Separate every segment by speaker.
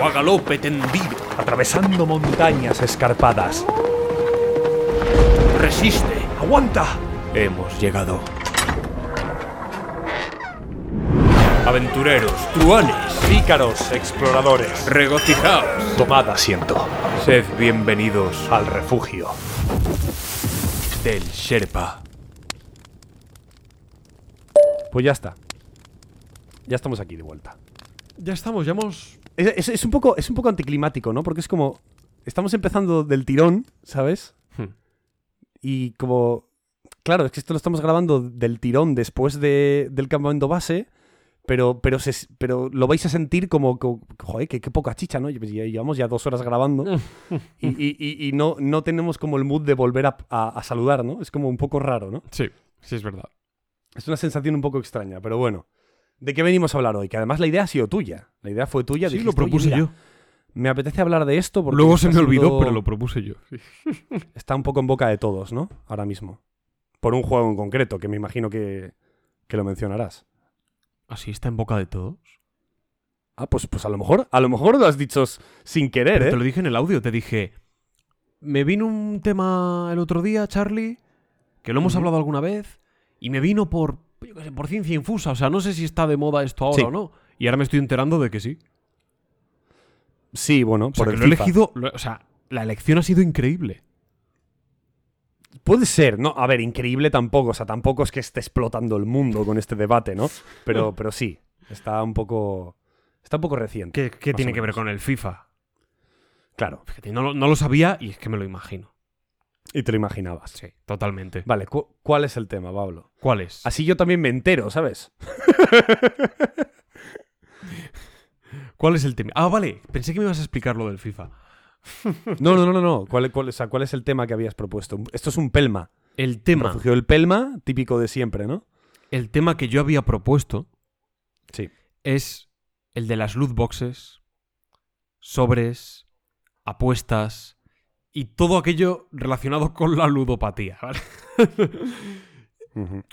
Speaker 1: O a galope tendido.
Speaker 2: Atravesando montañas escarpadas.
Speaker 1: Resiste.
Speaker 2: ¡Aguanta!
Speaker 1: Hemos llegado. Aventureros, truanes,
Speaker 2: Pícaros, exploradores.
Speaker 1: regocijaos.
Speaker 2: Tomad asiento.
Speaker 1: Sed bienvenidos
Speaker 2: Al refugio.
Speaker 1: del Sherpa.
Speaker 3: Pues ya está. Ya estamos aquí de vuelta.
Speaker 4: Ya estamos, ya hemos.
Speaker 3: Es, es- es un poco, es un poco anticlimático, ¿no? Porque es como. Estamos empezando del tirón, ¿sabes?
Speaker 1: Hmm.
Speaker 3: Y como. Claro, es que esto lo estamos grabando del tirón después de- del campamento base. Pero, pero, se- pero lo vais a sentir como. como- joder, que qué poca chicha, ¿no? Pues llevamos ya dos horas grabando. y y- y- y no, no tenemos como el mood de volver a, a- a saludar, ¿no? Es como un poco raro, ¿no?
Speaker 4: Sí, sí, es verdad.
Speaker 3: Es una sensación un poco extraña, pero bueno. ¿De qué venimos a hablar hoy? Que además la idea ha sido tuya. La idea fue tuya.
Speaker 4: Sí,
Speaker 3: dijiste,
Speaker 4: lo propuse
Speaker 3: "Oye, mira,
Speaker 4: yo.
Speaker 3: Me apetece hablar de esto porque
Speaker 4: Luego se me olvidó,
Speaker 3: siendo-
Speaker 4: pero lo propuse yo. Sí.
Speaker 3: está un poco en boca de todos, ¿no? Ahora mismo. Por un juego en concreto, que me imagino que, que lo mencionarás.
Speaker 4: ¿Así está en boca de todos?
Speaker 3: Ah, pues, pues a lo mejor, a lo mejor lo has dicho sin querer,
Speaker 4: Pero
Speaker 3: ¿eh?
Speaker 4: te lo dije en el audio, te dije. Me vino un tema el otro día, Charlie, que lo hemos hablado alguna vez, y me vino por, yo qué sé, por ciencia infusa. O sea, no sé si está de moda esto ahora
Speaker 3: Sí.
Speaker 4: o no. Y ahora me estoy enterando de que sí.
Speaker 3: Sí, bueno,
Speaker 4: O sea,
Speaker 3: por el
Speaker 4: lo he elegido. lo- o sea, la elección ha sido increíble.
Speaker 3: Puede ser, ¿no? A ver, increíble tampoco. O sea, tampoco es que esté explotando el mundo con este debate, ¿no? Pero, pero sí, está un poco. Está un poco reciente.
Speaker 4: ¿Qué, tiene que ver con el FIFA?
Speaker 3: Claro.
Speaker 4: Fíjate, no, lo- no lo sabía y es que me lo imagino.
Speaker 3: Y te lo imaginabas.
Speaker 4: Sí, totalmente.
Speaker 3: Vale, cu- ¿cuál es el tema, Pablo?
Speaker 4: ¿Cuál es?
Speaker 3: Así yo también me entero, ¿sabes?
Speaker 4: ¿Cuál es el tema? Ah, vale. Pensé que me ibas a explicar lo del FIFA.
Speaker 3: No, no, no, no. no. ¿Cuál, cuál- o sea, ¿cuál es el tema que habías propuesto? Esto es un pelma.
Speaker 4: El tema,
Speaker 3: refugio del pelma, típico de siempre, ¿no?
Speaker 4: el tema que yo había propuesto
Speaker 3: Sí.
Speaker 4: es el de las loot boxes, sobres, apuestas y todo aquello relacionado con la ludopatía.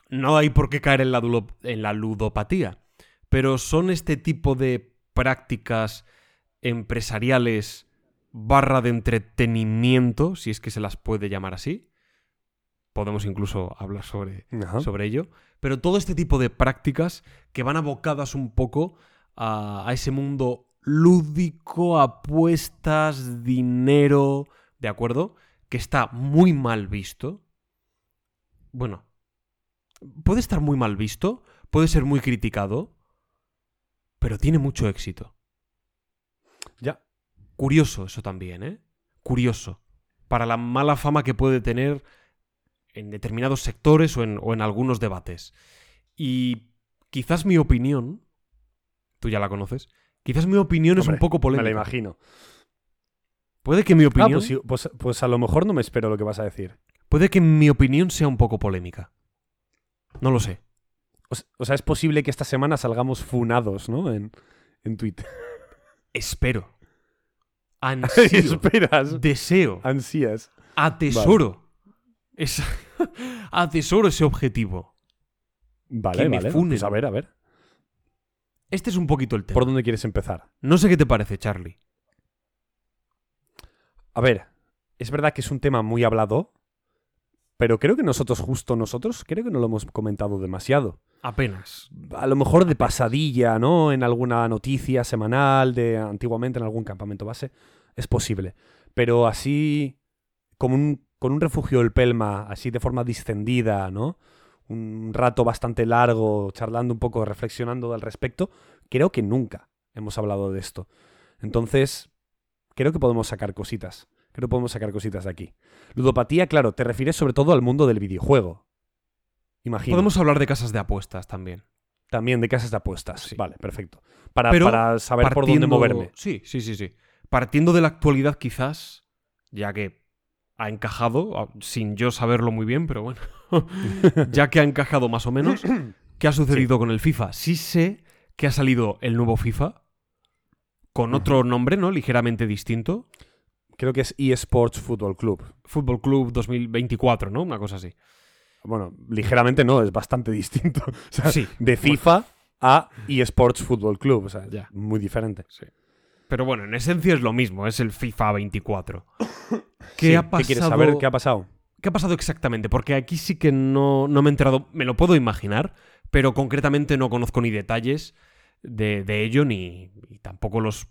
Speaker 4: no hay por qué caer en la, dulo- en la ludopatía, pero son este tipo de prácticas empresariales barra de entretenimiento, si es que se las puede llamar así. Podemos incluso hablar sobre, sobre ello. Pero todo este tipo de prácticas que van abocadas un poco a, a ese mundo lúdico, apuestas, dinero, ¿de acuerdo? Que está muy mal visto. Bueno, puede estar muy mal visto, puede ser muy criticado, pero tiene mucho éxito.
Speaker 3: Ya.
Speaker 4: Curioso eso también, ¿eh? Curioso. Para la mala fama que puede tener en determinados sectores o en, o en algunos debates. Y quizás mi opinión, tú ya la conoces, quizás mi opinión es un poco
Speaker 3: Me
Speaker 4: polémica.
Speaker 3: la imagino.
Speaker 4: Puede que mi
Speaker 3: Ah,
Speaker 4: opinión,
Speaker 3: pues, sí, pues- pues a lo mejor no me espero lo que vas a decir.
Speaker 4: puede que mi opinión sea un poco polémica. No lo sé.
Speaker 3: O, sea, es posible que esta semana salgamos funados, ¿no? En, en Twitter.
Speaker 4: Espero. Ansío.
Speaker 3: Esperas.
Speaker 4: deseo.
Speaker 3: Ansías.
Speaker 4: Atesoro. esa- atesoro ese objetivo.
Speaker 3: Vale,
Speaker 4: Que me
Speaker 3: vale.
Speaker 4: funen.
Speaker 3: Pues a ver, a ver.
Speaker 4: Este es un poquito el tema.
Speaker 3: ¿Por dónde quieres empezar?
Speaker 4: No sé qué te parece, Charlie.
Speaker 3: A ver, es verdad que es un tema muy hablado, pero creo que nosotros, justo nosotros, creo que no lo hemos comentado demasiado.
Speaker 4: Apenas.
Speaker 3: A lo mejor de pasadilla, ¿no? En alguna noticia semanal, de antiguamente en algún campamento base. Es posible. Pero así, como un con un refugio del Pelma, así de forma distendida, ¿no? Un rato bastante largo, charlando un poco, reflexionando al respecto, creo que nunca hemos hablado de esto. Entonces, creo que podemos sacar cositas. Creo que podemos sacar cositas de aquí. Ludopatía, claro, te refieres sobre todo al mundo del videojuego. Imagino.
Speaker 4: Podemos hablar de casas de apuestas también.
Speaker 3: También de casas de apuestas.
Speaker 4: Sí.
Speaker 3: Vale, perfecto. Para,
Speaker 4: Pero
Speaker 3: para saber por dónde moverme.
Speaker 4: Sí, sí, sí, sí. Partiendo de la actualidad, quizás, ya que ha encajado, sin yo saberlo muy bien, pero bueno, ya que ha encajado más o menos, ¿qué ha sucedido con el FIFA? Sí sé que ha salido el nuevo FIFA con otro nombre, ¿no? Ligeramente distinto.
Speaker 3: Creo que es eSports Football Club.
Speaker 4: Fútbol Club 2024, ¿no? Una cosa así.
Speaker 3: Bueno, ligeramente no, es bastante distinto. O sea,
Speaker 4: Sí.
Speaker 3: de FIFA a eSports Football Club. O sea,
Speaker 4: Ya.
Speaker 3: muy diferente.
Speaker 4: Sí. Pero bueno, en esencia es lo mismo, es el FIFA 24. ¿Qué
Speaker 3: Sí,
Speaker 4: ha pasado?
Speaker 3: ¿Qué quieres saber qué ha pasado?
Speaker 4: ¿Qué ha pasado exactamente? Porque aquí sí que no, no me he enterado, me lo puedo imaginar, pero concretamente no conozco ni detalles de, ello ni tampoco los,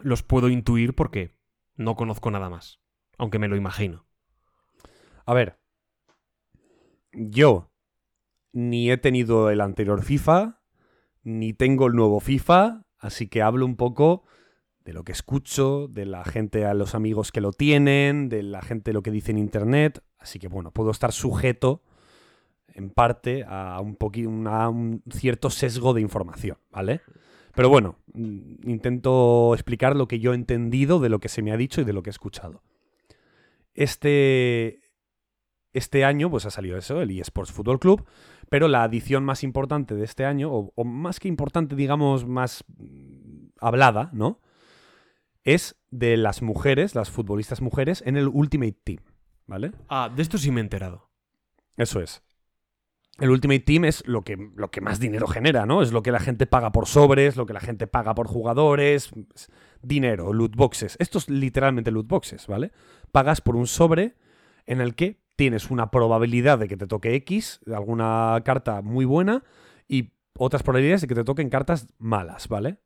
Speaker 4: los puedo intuir porque no conozco nada más, aunque me lo imagino.
Speaker 3: A ver. Yo ni he tenido el anterior FIFA, ni tengo el nuevo FIFA, así que hablo un poco de lo que escucho, de la gente, a los amigos que lo tienen, de la gente lo que dice en internet, así que bueno, puedo estar sujeto en parte a un, una- un cierto sesgo de información, ¿vale? Pero bueno, mm, intento explicar lo que yo he entendido de lo que se me ha dicho y de lo que he escuchado. Este, este año pues ha salido eso, el eSports Football Club, pero la adición más importante de este año, o, o más que importante, digamos, más mm, hablada, ¿no? Es de las mujeres, las futbolistas mujeres, en el Ultimate Team, ¿vale?
Speaker 4: Ah, de esto sí me he enterado.
Speaker 3: Eso es. El Ultimate Team es lo que, lo que más dinero genera, ¿no? Es lo que la gente paga por sobres, lo que la gente paga por jugadores, es dinero, loot boxes. Esto es literalmente loot boxes, ¿vale? Pagas por un sobre en el que tienes una probabilidad de que te toque X, alguna carta muy buena, y otras probabilidades de que te toquen cartas malas, ¿vale?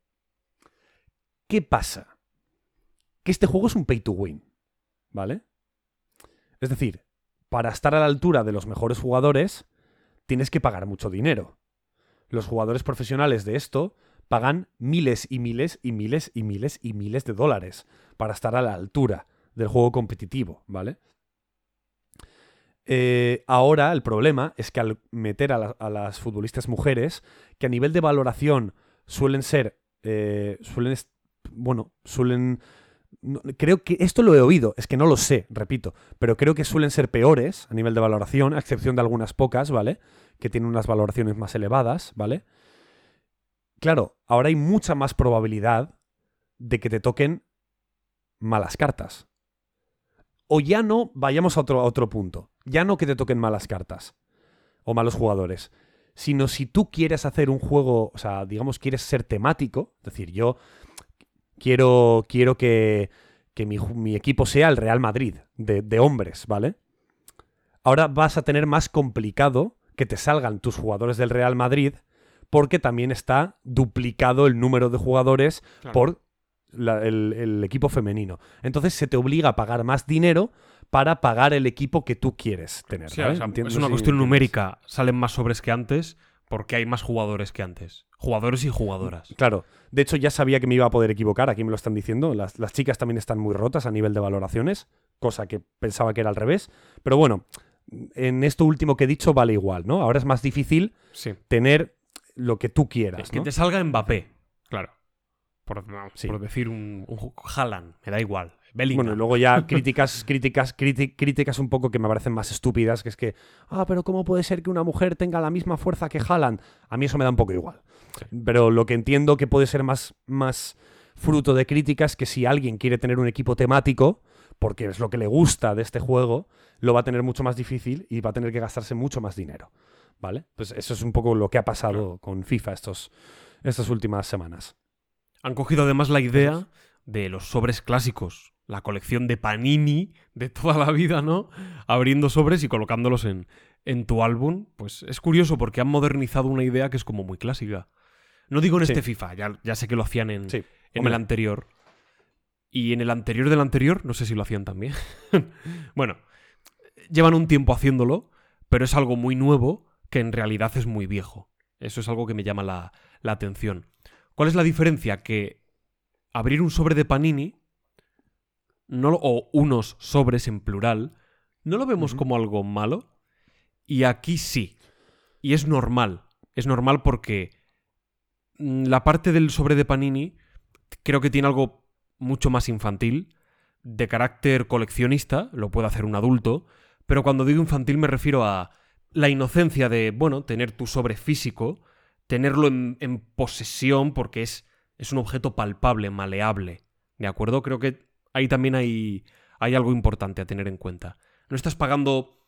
Speaker 3: ¿Qué pasa? Que este juego es un pay to win, ¿vale? Es decir, para estar a la altura de los mejores jugadores, tienes que pagar mucho dinero. Los jugadores profesionales de esto pagan miles y miles y miles y miles y miles de dólares para estar a la altura del juego competitivo, ¿vale? Eh, ahora el problema es que al meter a, la- a las futbolistas mujeres, que a nivel de valoración suelen ser, eh, suelen, bueno, suelen, creo que esto lo he oído, es que no lo sé, repito, pero creo que suelen ser peores a nivel de valoración, a excepción de algunas pocas, ¿vale? Que tienen unas valoraciones más elevadas, ¿vale? Claro, ahora hay mucha más probabilidad de que te toquen malas cartas. O ya no, vayamos a otro, otro punto. Ya no que te toquen malas cartas o malos jugadores, sino si tú quieres hacer un juego, o sea, digamos, quieres ser temático, es decir, yo quiero, quiero que, que mi, mi equipo sea el Real Madrid, de, de hombres, ¿vale? Ahora vas a tener más complicado que te salgan tus jugadores del Real Madrid porque también está duplicado el número de jugadores por la- el, el equipo femenino. Entonces se te obliga a pagar más dinero para pagar el equipo que tú quieres tener.
Speaker 4: Sí,
Speaker 3: ¿vale?
Speaker 4: o sea,
Speaker 3: Entiendo
Speaker 4: es una cuestión numérica. Salen más sobres que antes porque hay más jugadores que antes. Jugadores y jugadoras.
Speaker 3: Claro. De hecho, ya sabía que me iba a poder equivocar. Aquí me lo están diciendo. Las, las chicas también están muy rotas a nivel de valoraciones, cosa que pensaba que era al revés. Pero bueno, en esto último que he dicho vale igual, ¿no? Ahora es más difícil
Speaker 4: Sí.
Speaker 3: tener lo que tú quieras.
Speaker 4: Es que
Speaker 3: ¿no?
Speaker 4: te salga Mbappé. Claro. Por,
Speaker 3: Sí.
Speaker 4: por decir un, un Haaland, me da igual. Bellingham.
Speaker 3: Bueno, y luego ya críticas, críticas, críticas un poco que me parecen más estúpidas, que es que, ah, pero ¿cómo puede ser que una mujer tenga la misma fuerza que Haaland? A mí eso me da un poco igual. Pero lo que entiendo que puede ser más, más fruto de críticas que si alguien quiere tener un equipo temático, porque es lo que le gusta de este juego, lo va a tener mucho más difícil y va a tener que gastarse mucho más dinero. ¿Vale? Pues eso es un poco lo que ha pasado con FIFA estos, estas últimas semanas.
Speaker 4: Han cogido además la idea de los sobres clásicos, la colección de Panini de toda la vida, ¿no? Abriendo sobres y colocándolos en, en tu álbum. Pues es curioso porque han modernizado una idea que es como muy clásica. No digo en
Speaker 3: Sí.
Speaker 4: este FIFA, ya, ya sé que lo hacían en,
Speaker 3: Sí.
Speaker 4: en el anterior. Y en el anterior del anterior, no sé si lo hacían también. bueno, llevan un tiempo haciéndolo, pero es algo muy nuevo que en realidad es muy viejo. Eso es algo que me llama la, la atención. ¿Cuál es la diferencia? Que abrir un sobre de Panini, no lo- o unos sobres en plural, no lo vemos como algo malo. Y aquí sí. Y es normal. Es normal porque mm, la parte del sobre de Panini creo que tiene algo mucho más infantil, de carácter coleccionista, lo puede hacer un adulto, pero cuando digo infantil me refiero a la inocencia de, bueno, tener tu sobre físico, tenerlo en, en posesión porque es, es un objeto palpable, maleable. ¿De acuerdo? Creo que ahí también hay, hay algo importante a tener en cuenta. No estás pagando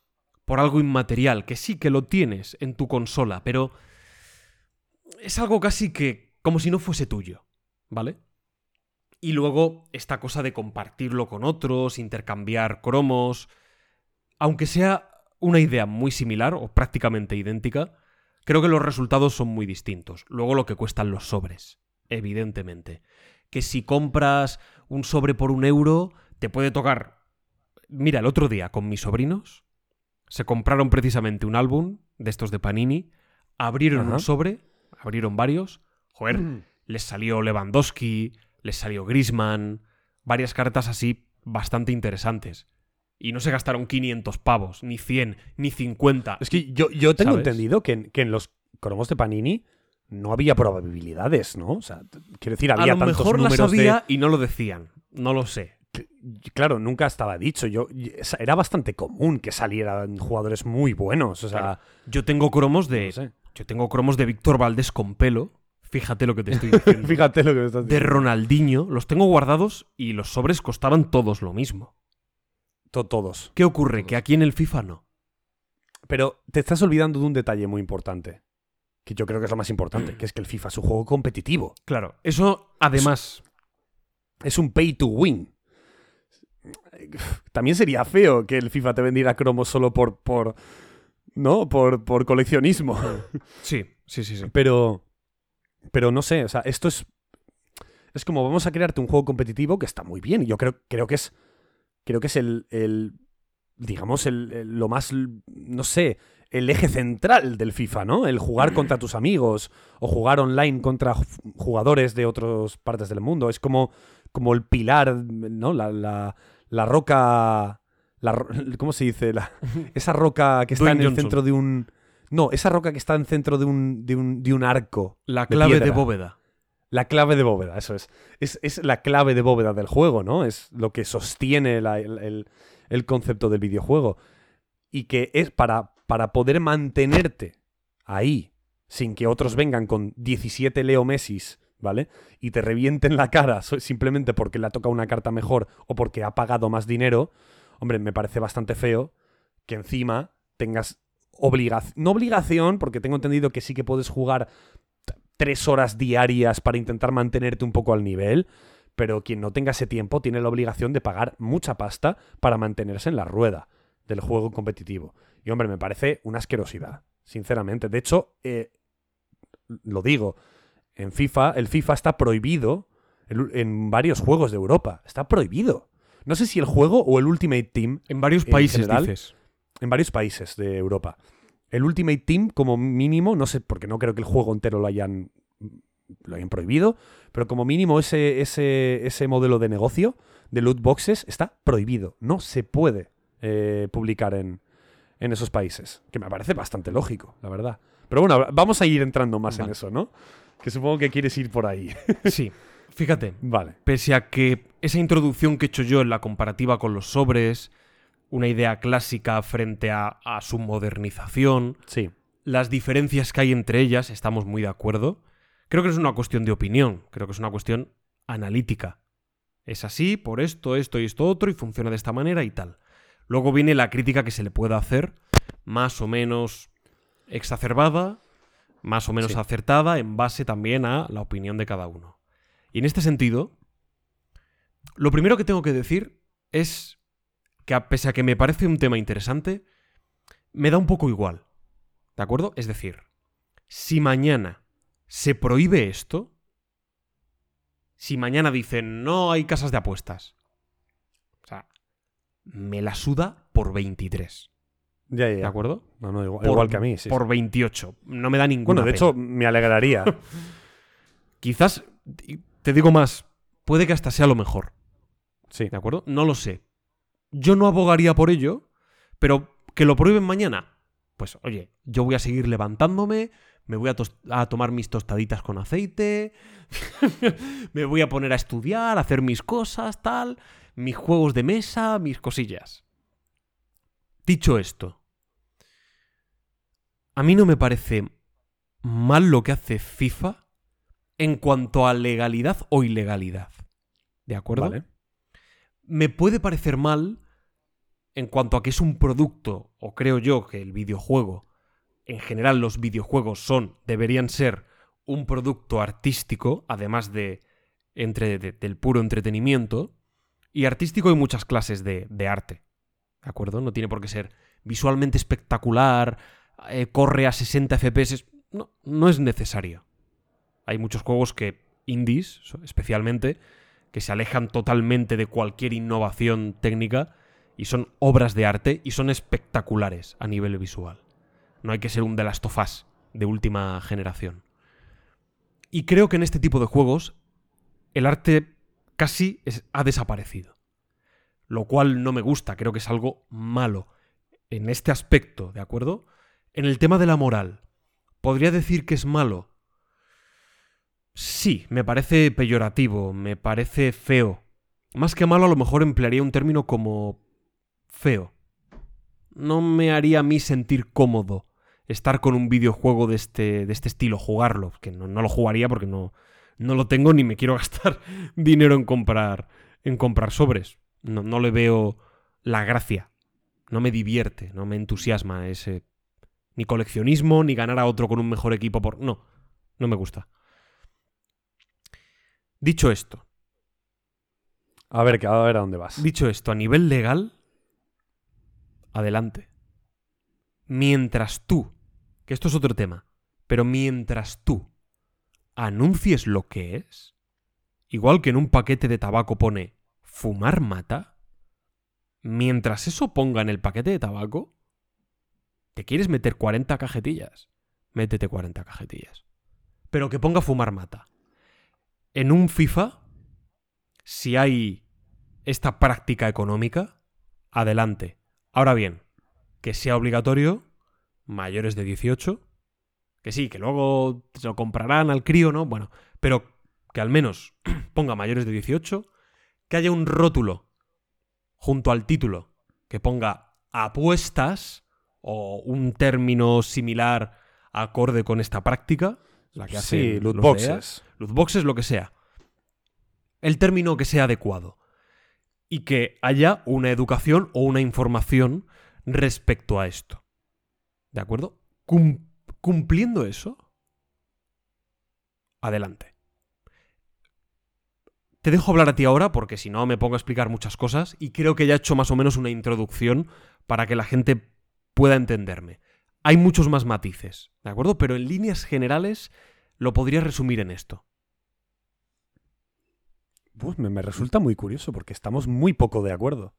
Speaker 4: por algo inmaterial, que sí que lo tienes en tu consola, pero es algo casi que como si no fuese tuyo, ¿vale? Y luego esta cosa de compartirlo con otros, intercambiar cromos, aunque sea una idea muy similar o prácticamente idéntica, creo que los resultados son muy distintos. Luego lo que cuestan los sobres, evidentemente. Que si compras un sobre por un euro, te puede tocar... Mira, el otro día con mis sobrinos se compraron precisamente un álbum de estos de Panini, abrieron
Speaker 3: Ajá.
Speaker 4: un sobre, abrieron varios, joder, les salió Lewandowski, les salió Grisman, varias cartas así bastante interesantes. Y no se gastaron 500 pavos, ni 100, ni 50.
Speaker 3: Es que yo, yo tengo
Speaker 4: ¿Sabes?
Speaker 3: entendido que en, que en los cromos de Panini no había probabilidades, ¿no? O sea, quiero decir,
Speaker 4: A
Speaker 3: había
Speaker 4: lo
Speaker 3: tantos
Speaker 4: mejor las
Speaker 3: números de-
Speaker 4: y no lo decían. No lo sé.
Speaker 3: Claro, nunca estaba dicho. Yo, era bastante común que salieran jugadores muy buenos. O sea,
Speaker 4: Claro. Yo tengo cromos de.
Speaker 3: no sé.
Speaker 4: Yo tengo cromos de Víctor Valdés con pelo. Fíjate lo que te estoy diciendo.
Speaker 3: Fíjate lo que me estás
Speaker 4: de
Speaker 3: diciendo.
Speaker 4: Ronaldinho. Los tengo guardados y los sobres costaban todos lo mismo.
Speaker 3: To- Todos.
Speaker 4: ¿Qué ocurre?
Speaker 3: Todos.
Speaker 4: Que aquí en el FIFA no.
Speaker 3: Pero te estás olvidando de un detalle muy importante. Que yo creo que es lo más importante, que es que el FIFA es un juego competitivo.
Speaker 4: Claro. Eso, además.
Speaker 3: Es un pay to win. También sería feo que el FIFA te vendiera cromos solo por. por ¿No? Por, por coleccionismo.
Speaker 4: Sí, sí, sí, sí.
Speaker 3: Pero. Pero no sé, o sea, esto es. Es como vamos a crearte un juego competitivo que está muy bien. Y yo creo, creo que es. Creo que es el. el digamos, el, el- lo más. No sé. El eje central del FIFA, ¿no? El jugar contra tus amigos. O jugar online contra ju- jugadores de otras partes del mundo. Es como. Como el pilar, ¿no? La, la, la roca. La, ¿Cómo se dice? La- esa roca que está
Speaker 4: Dwayne
Speaker 3: en el
Speaker 4: Johnson.
Speaker 3: centro de un. No, esa roca que está en centro de un, de un, de un arco.
Speaker 4: La
Speaker 3: de
Speaker 4: clave de
Speaker 3: piedra.
Speaker 4: bóveda.
Speaker 3: La clave de bóveda, eso es. es. es la clave de bóveda del juego, ¿no? Es lo que sostiene el, el- el concepto del videojuego. Y que es para, para poder mantenerte ahí, sin que otros vengan con 17 Leo Messis, ¿vale? Y te revienten la cara simplemente porque le ha tocado una carta mejor o porque ha pagado más dinero. Hombre, me parece bastante feo que encima tengas obligación. No obligación, porque tengo entendido que sí que puedes jugar tres horas diarias para intentar mantenerte un poco al nivel. Pero quien no tenga ese tiempo tiene la obligación de pagar mucha pasta para mantenerse en la rueda del juego competitivo. Y hombre, me parece una asquerosidad, sinceramente. De hecho, eh, lo digo, en FIFA, el FIFA está prohibido en, en varios juegos de Europa. Está prohibido. No sé si el juego o el Ultimate Team
Speaker 4: En varios
Speaker 3: En
Speaker 4: países,
Speaker 3: general,
Speaker 4: dices.
Speaker 3: en varios países de Europa. El Ultimate Team, como mínimo, no sé, porque no creo que el juego entero lo hayan, lo hayan prohibido, pero como mínimo ese, ese, ese modelo de negocio de loot boxes está prohibido. No se puede eh, publicar en, en esos países. Que me parece bastante lógico, la verdad. Pero bueno, vamos a ir entrando más en eso, ¿no? Que supongo que quieres ir por ahí.
Speaker 4: Sí. Fíjate,
Speaker 3: vale.
Speaker 4: pese a que esa introducción que he hecho yo en la comparativa con los sobres, una idea clásica frente a, a su modernización,
Speaker 3: Sí.
Speaker 4: las diferencias que hay entre ellas, estamos muy de acuerdo. Creo que no es una cuestión de opinión, creo que es una cuestión analítica. Es así, por esto, esto y esto otro, y funciona de esta manera y tal. Luego viene la crítica que se le pueda hacer, más o menos exacerbada, más o menos
Speaker 3: Sí.
Speaker 4: acertada, en base también a la opinión de cada uno. Y en este sentido, lo primero que tengo que decir es que, a pese a que me parece un tema interesante, me da un poco igual. ¿De acuerdo? Es decir, si mañana se prohíbe esto, si mañana dicen no hay casas de apuestas, me la suda por 23.
Speaker 3: Ya, ya.
Speaker 4: ¿De acuerdo?
Speaker 3: No, no, igual,
Speaker 4: Por-
Speaker 3: igual que a mí. sí,
Speaker 4: por
Speaker 3: sí.
Speaker 4: 28. No me da ninguna
Speaker 3: Bueno, de
Speaker 4: pena.
Speaker 3: hecho, me alegraría.
Speaker 4: Quizás, te digo más, puede que hasta sea lo mejor.
Speaker 3: Sí.
Speaker 4: ¿De acuerdo? No lo sé. Yo no abogaría por ello, pero que lo prueben mañana. Pues oye, yo voy a seguir levantándome, me voy a, a tomar mis tostaditas con aceite, me voy a poner a estudiar, a hacer mis cosas, tal, mis juegos de mesa, mis cosillas. Dicho esto, a mí no me parece mal lo que hace FIFA en cuanto a legalidad o ilegalidad. ¿De acuerdo?
Speaker 3: Vale.
Speaker 4: me puede parecer mal en cuanto a que es un producto, o creo yo que el videojuego, en general los videojuegos son, deberían ser un producto artístico, además de, entre, de- del puro entretenimiento, y artístico hay muchas clases de, de arte, ¿de acuerdo? No tiene por qué ser visualmente espectacular, eh, corre a 60 FPS, no, no es necesario. Hay muchos juegos que, indies especialmente, que se alejan totalmente de cualquier innovación técnica y son obras de arte y son espectaculares a nivel visual. No hay que ser un The Last of Us de última generación. Y creo que en este tipo de juegos el arte casi ha desaparecido. Lo cual no me gusta, creo que es algo malo. En este aspecto, ¿de acuerdo? En el tema de la moral, ¿podría decir que es malo? Sí, me parece peyorativo, me parece feo. Más que malo, a lo mejor emplearía un término como feo. No me haría a mí sentir cómodo estar con un videojuego de este, de este estilo, jugarlo. Que no, no lo jugaría porque no, no lo tengo ni me quiero gastar dinero en comprar, en comprar sobres. No, no le veo la gracia. No me divierte, no me entusiasma ese. Ni coleccionismo, ni ganar a otro con un mejor equipo por. No, no me gusta. Dicho esto,
Speaker 3: A ver, que- a ver a dónde vas.
Speaker 4: dicho esto, a nivel legal, adelante. Mientras tú, que esto es otro tema, pero mientras tú anuncies lo que es, igual que en un paquete de tabaco pone fumar mata, mientras eso ponga en el paquete de tabaco, ¿te quieres meter 40 cajetillas? Métete 40 cajetillas. Pero que ponga fumar mata. En un FIFA, si hay esta práctica económica, adelante. Ahora bien, que sea obligatorio, mayores de 18, que sí, que luego se lo comprarán al crío, ¿no? Bueno, pero que al menos ponga mayores de 18, que haya un rótulo junto al título que ponga apuestas o un término similar acorde con esta práctica, la que hacen
Speaker 3: Sí, loot boxes.
Speaker 4: Loot boxes, lo que sea. El término que sea adecuado. Y que haya una educación o una información respecto a esto. ¿De acuerdo? Cum- cumpliendo eso, adelante. Te dejo hablar a ti ahora porque si no me pongo a explicar muchas cosas y creo que ya he hecho más o menos una introducción para que la gente pueda entenderme. Hay muchos más matices, ¿de acuerdo? Pero en líneas generales lo podría resumir en esto.
Speaker 3: Uf, me, me resulta muy curioso porque estamos muy poco de acuerdo.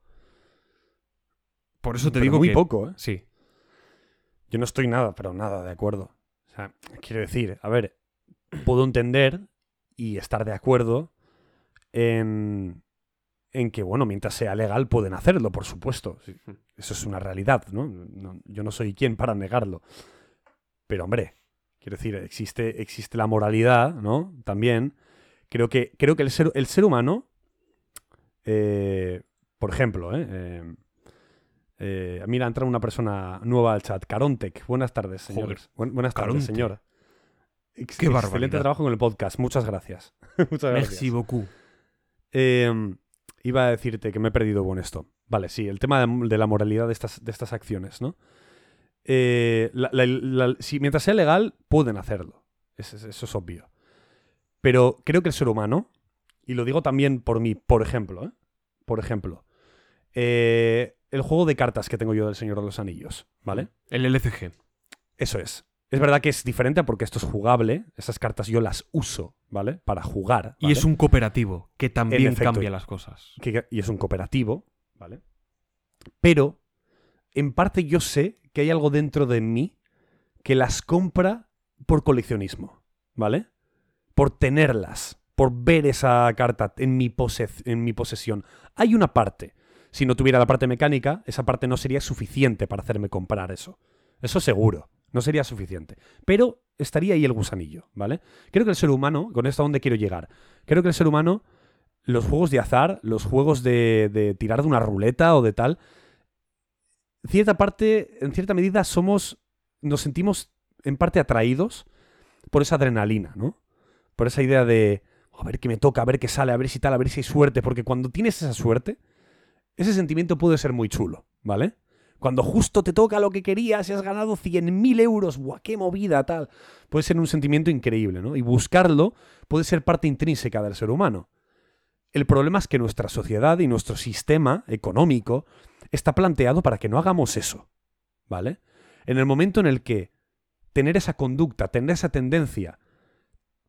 Speaker 4: Por eso te
Speaker 3: Pero
Speaker 4: digo
Speaker 3: muy
Speaker 4: que...
Speaker 3: poco, ¿eh?
Speaker 4: Sí.
Speaker 3: Yo no estoy nada, pero nada de acuerdo. O sea, quiero decir, a ver, puedo entender y estar de acuerdo en, en que, bueno, mientras sea legal pueden hacerlo, por supuesto. Eso es una realidad, ¿no? No- Yo no soy quien para negarlo. Pero, hombre, quiero decir, existe, existe la moralidad, ¿no? También. Creo que, creo que el, ser, el ser humano, eh, por ejemplo, ¿eh? Eh, eh, mira, entra una persona nueva al chat. Carontec. Buenas tardes, señores. Buen- buenas tardes,
Speaker 4: Caronte.
Speaker 3: señor. Ex-
Speaker 4: Qué
Speaker 3: Excelente
Speaker 4: barbaridad.
Speaker 3: trabajo con el podcast. Muchas gracias. Muchas gracias.
Speaker 4: Merci beaucoup.
Speaker 3: Eh, iba a decirte que me he perdido con esto. Vale, sí, el tema de, de la moralidad de estas, de estas acciones, ¿no? Eh, la- la- la- si mientras sea legal, pueden hacerlo. Es- es- eso es obvio. Pero creo que el ser humano, y lo digo también por mí, por ejemplo, ¿eh? Por ejemplo, eh, el juego de cartas que tengo yo del Señor de los Anillos, ¿vale?
Speaker 4: El LCG.
Speaker 3: Eso es. Es verdad que es diferente porque esto es jugable. Esas cartas yo las uso, ¿vale? Para jugar.
Speaker 4: Y es un cooperativo que también
Speaker 3: efecto.
Speaker 4: cambia las cosas.
Speaker 3: que- y es un cooperativo, ¿vale? Pero en parte yo sé que hay algo dentro de mí que las compra por coleccionismo, ¿vale? Por tenerlas, por ver esa carta en mi, pose- en mi posesión. Hay una parte. Si no tuviera la parte mecánica, esa parte no sería suficiente para hacerme comprar eso. Eso seguro. No sería suficiente. Pero estaría ahí el gusanillo, ¿vale? Creo que el ser humano, con esto a dónde quiero llegar, creo que el ser humano, los juegos de azar, los juegos de, de tirar de una ruleta o de tal, cierta parte, en cierta medida somos, nos sentimos en parte atraídos por esa adrenalina, ¿no? Por esa idea de, a ver qué me toca, a ver qué sale, a ver si tal, a ver si hay suerte, porque cuando tienes esa suerte, ese sentimiento puede ser muy chulo, ¿vale? Cuando justo te toca lo que querías y has ganado 100.000 euros, ¡buah, qué movida, tal! Puede ser un sentimiento increíble, ¿no? Y buscarlo puede ser parte intrínseca del ser humano. El problema es que nuestra sociedad y nuestro sistema económico está planteado para que no hagamos eso, ¿vale? En el momento en el que tener esa conducta, tener esa tendencia,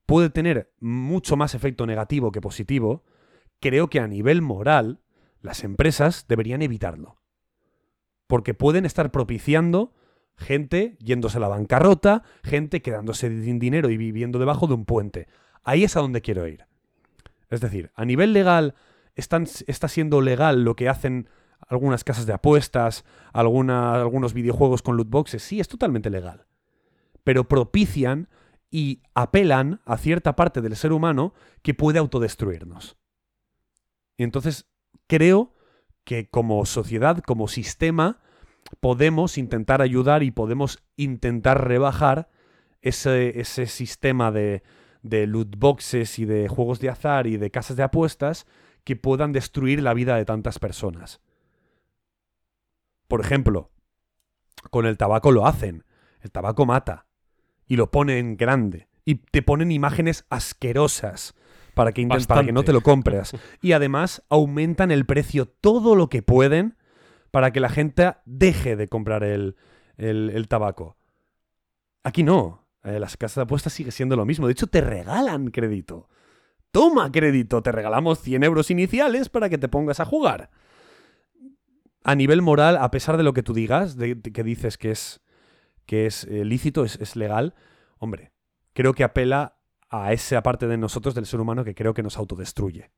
Speaker 3: puede tener mucho más efecto negativo que positivo, creo que a nivel moral las empresas deberían evitarlo. Porque pueden estar propiciando gente yéndose a la bancarrota, gente quedándose sin dinero y viviendo debajo de un puente. Ahí es a donde quiero ir. Es decir, a nivel legal, está siendo legal lo que hacen algunas casas de apuestas, algunos videojuegos con loot boxes. Sí, es totalmente legal. Pero propician y apelan a cierta parte del ser humano que puede autodestruirnos. Y entonces creo que como sociedad, como sistema, podemos intentar ayudar y podemos intentar rebajar ese, ese sistema de, de loot boxes y de juegos de azar y de casas de apuestas que puedan destruir la vida de tantas personas. Por ejemplo, con el tabaco lo hacen. El tabaco mata. Y lo ponen grande. Y te ponen imágenes asquerosas para que, para que no te lo compres. Y además aumentan el precio todo lo que pueden para que la gente deje de comprar el, el- el tabaco. Aquí no. Eh, las casas de apuestas sigue siendo lo mismo. De hecho, te regalan crédito. Toma crédito, te regalamos 100 euros iniciales para que te pongas a jugar. A nivel moral, a pesar de lo que tú digas, de, de que dices que es, que es eh, lícito, es, es legal, hombre, creo que apela a esa parte de nosotros, del ser humano, que creo que nos autodestruye.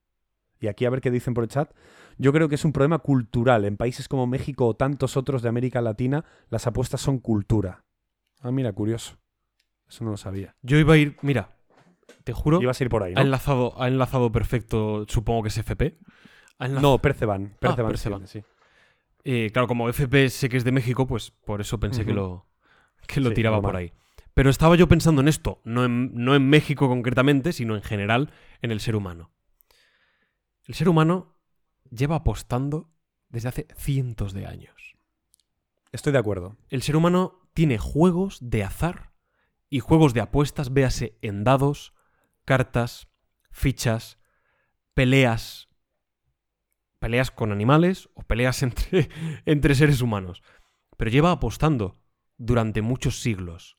Speaker 3: Y aquí a ver qué dicen por el chat. Yo creo que es un problema cultural. En países como México o tantos otros de América Latina, las apuestas son cultura. Ah, mira, curioso. Eso no lo sabía.
Speaker 4: Yo iba a ir, mira, te juro,
Speaker 3: Ibas a ir por ahí,
Speaker 4: ha
Speaker 3: ¿no?
Speaker 4: enlazado, ha enlazado perfecto, supongo que es FP. Ha enlazado-
Speaker 3: No, Perceban. Perceban,
Speaker 4: Perceban.
Speaker 3: sí.
Speaker 4: Eh, claro, como FP sé que es de México, pues por eso pensé que lo, que lo
Speaker 3: Sí,
Speaker 4: tiraba
Speaker 3: normal.
Speaker 4: por ahí. Pero estaba yo pensando en esto, no en, no en México concretamente, sino en general en el ser humano. El ser humano lleva apostando desde hace cientos de años.
Speaker 3: Estoy de acuerdo.
Speaker 4: El ser humano tiene juegos de azar y juegos de apuestas, véase en dados, cartas, fichas, peleas, peleas con animales o peleas entre, entre seres humanos. Pero lleva apostando durante muchos siglos,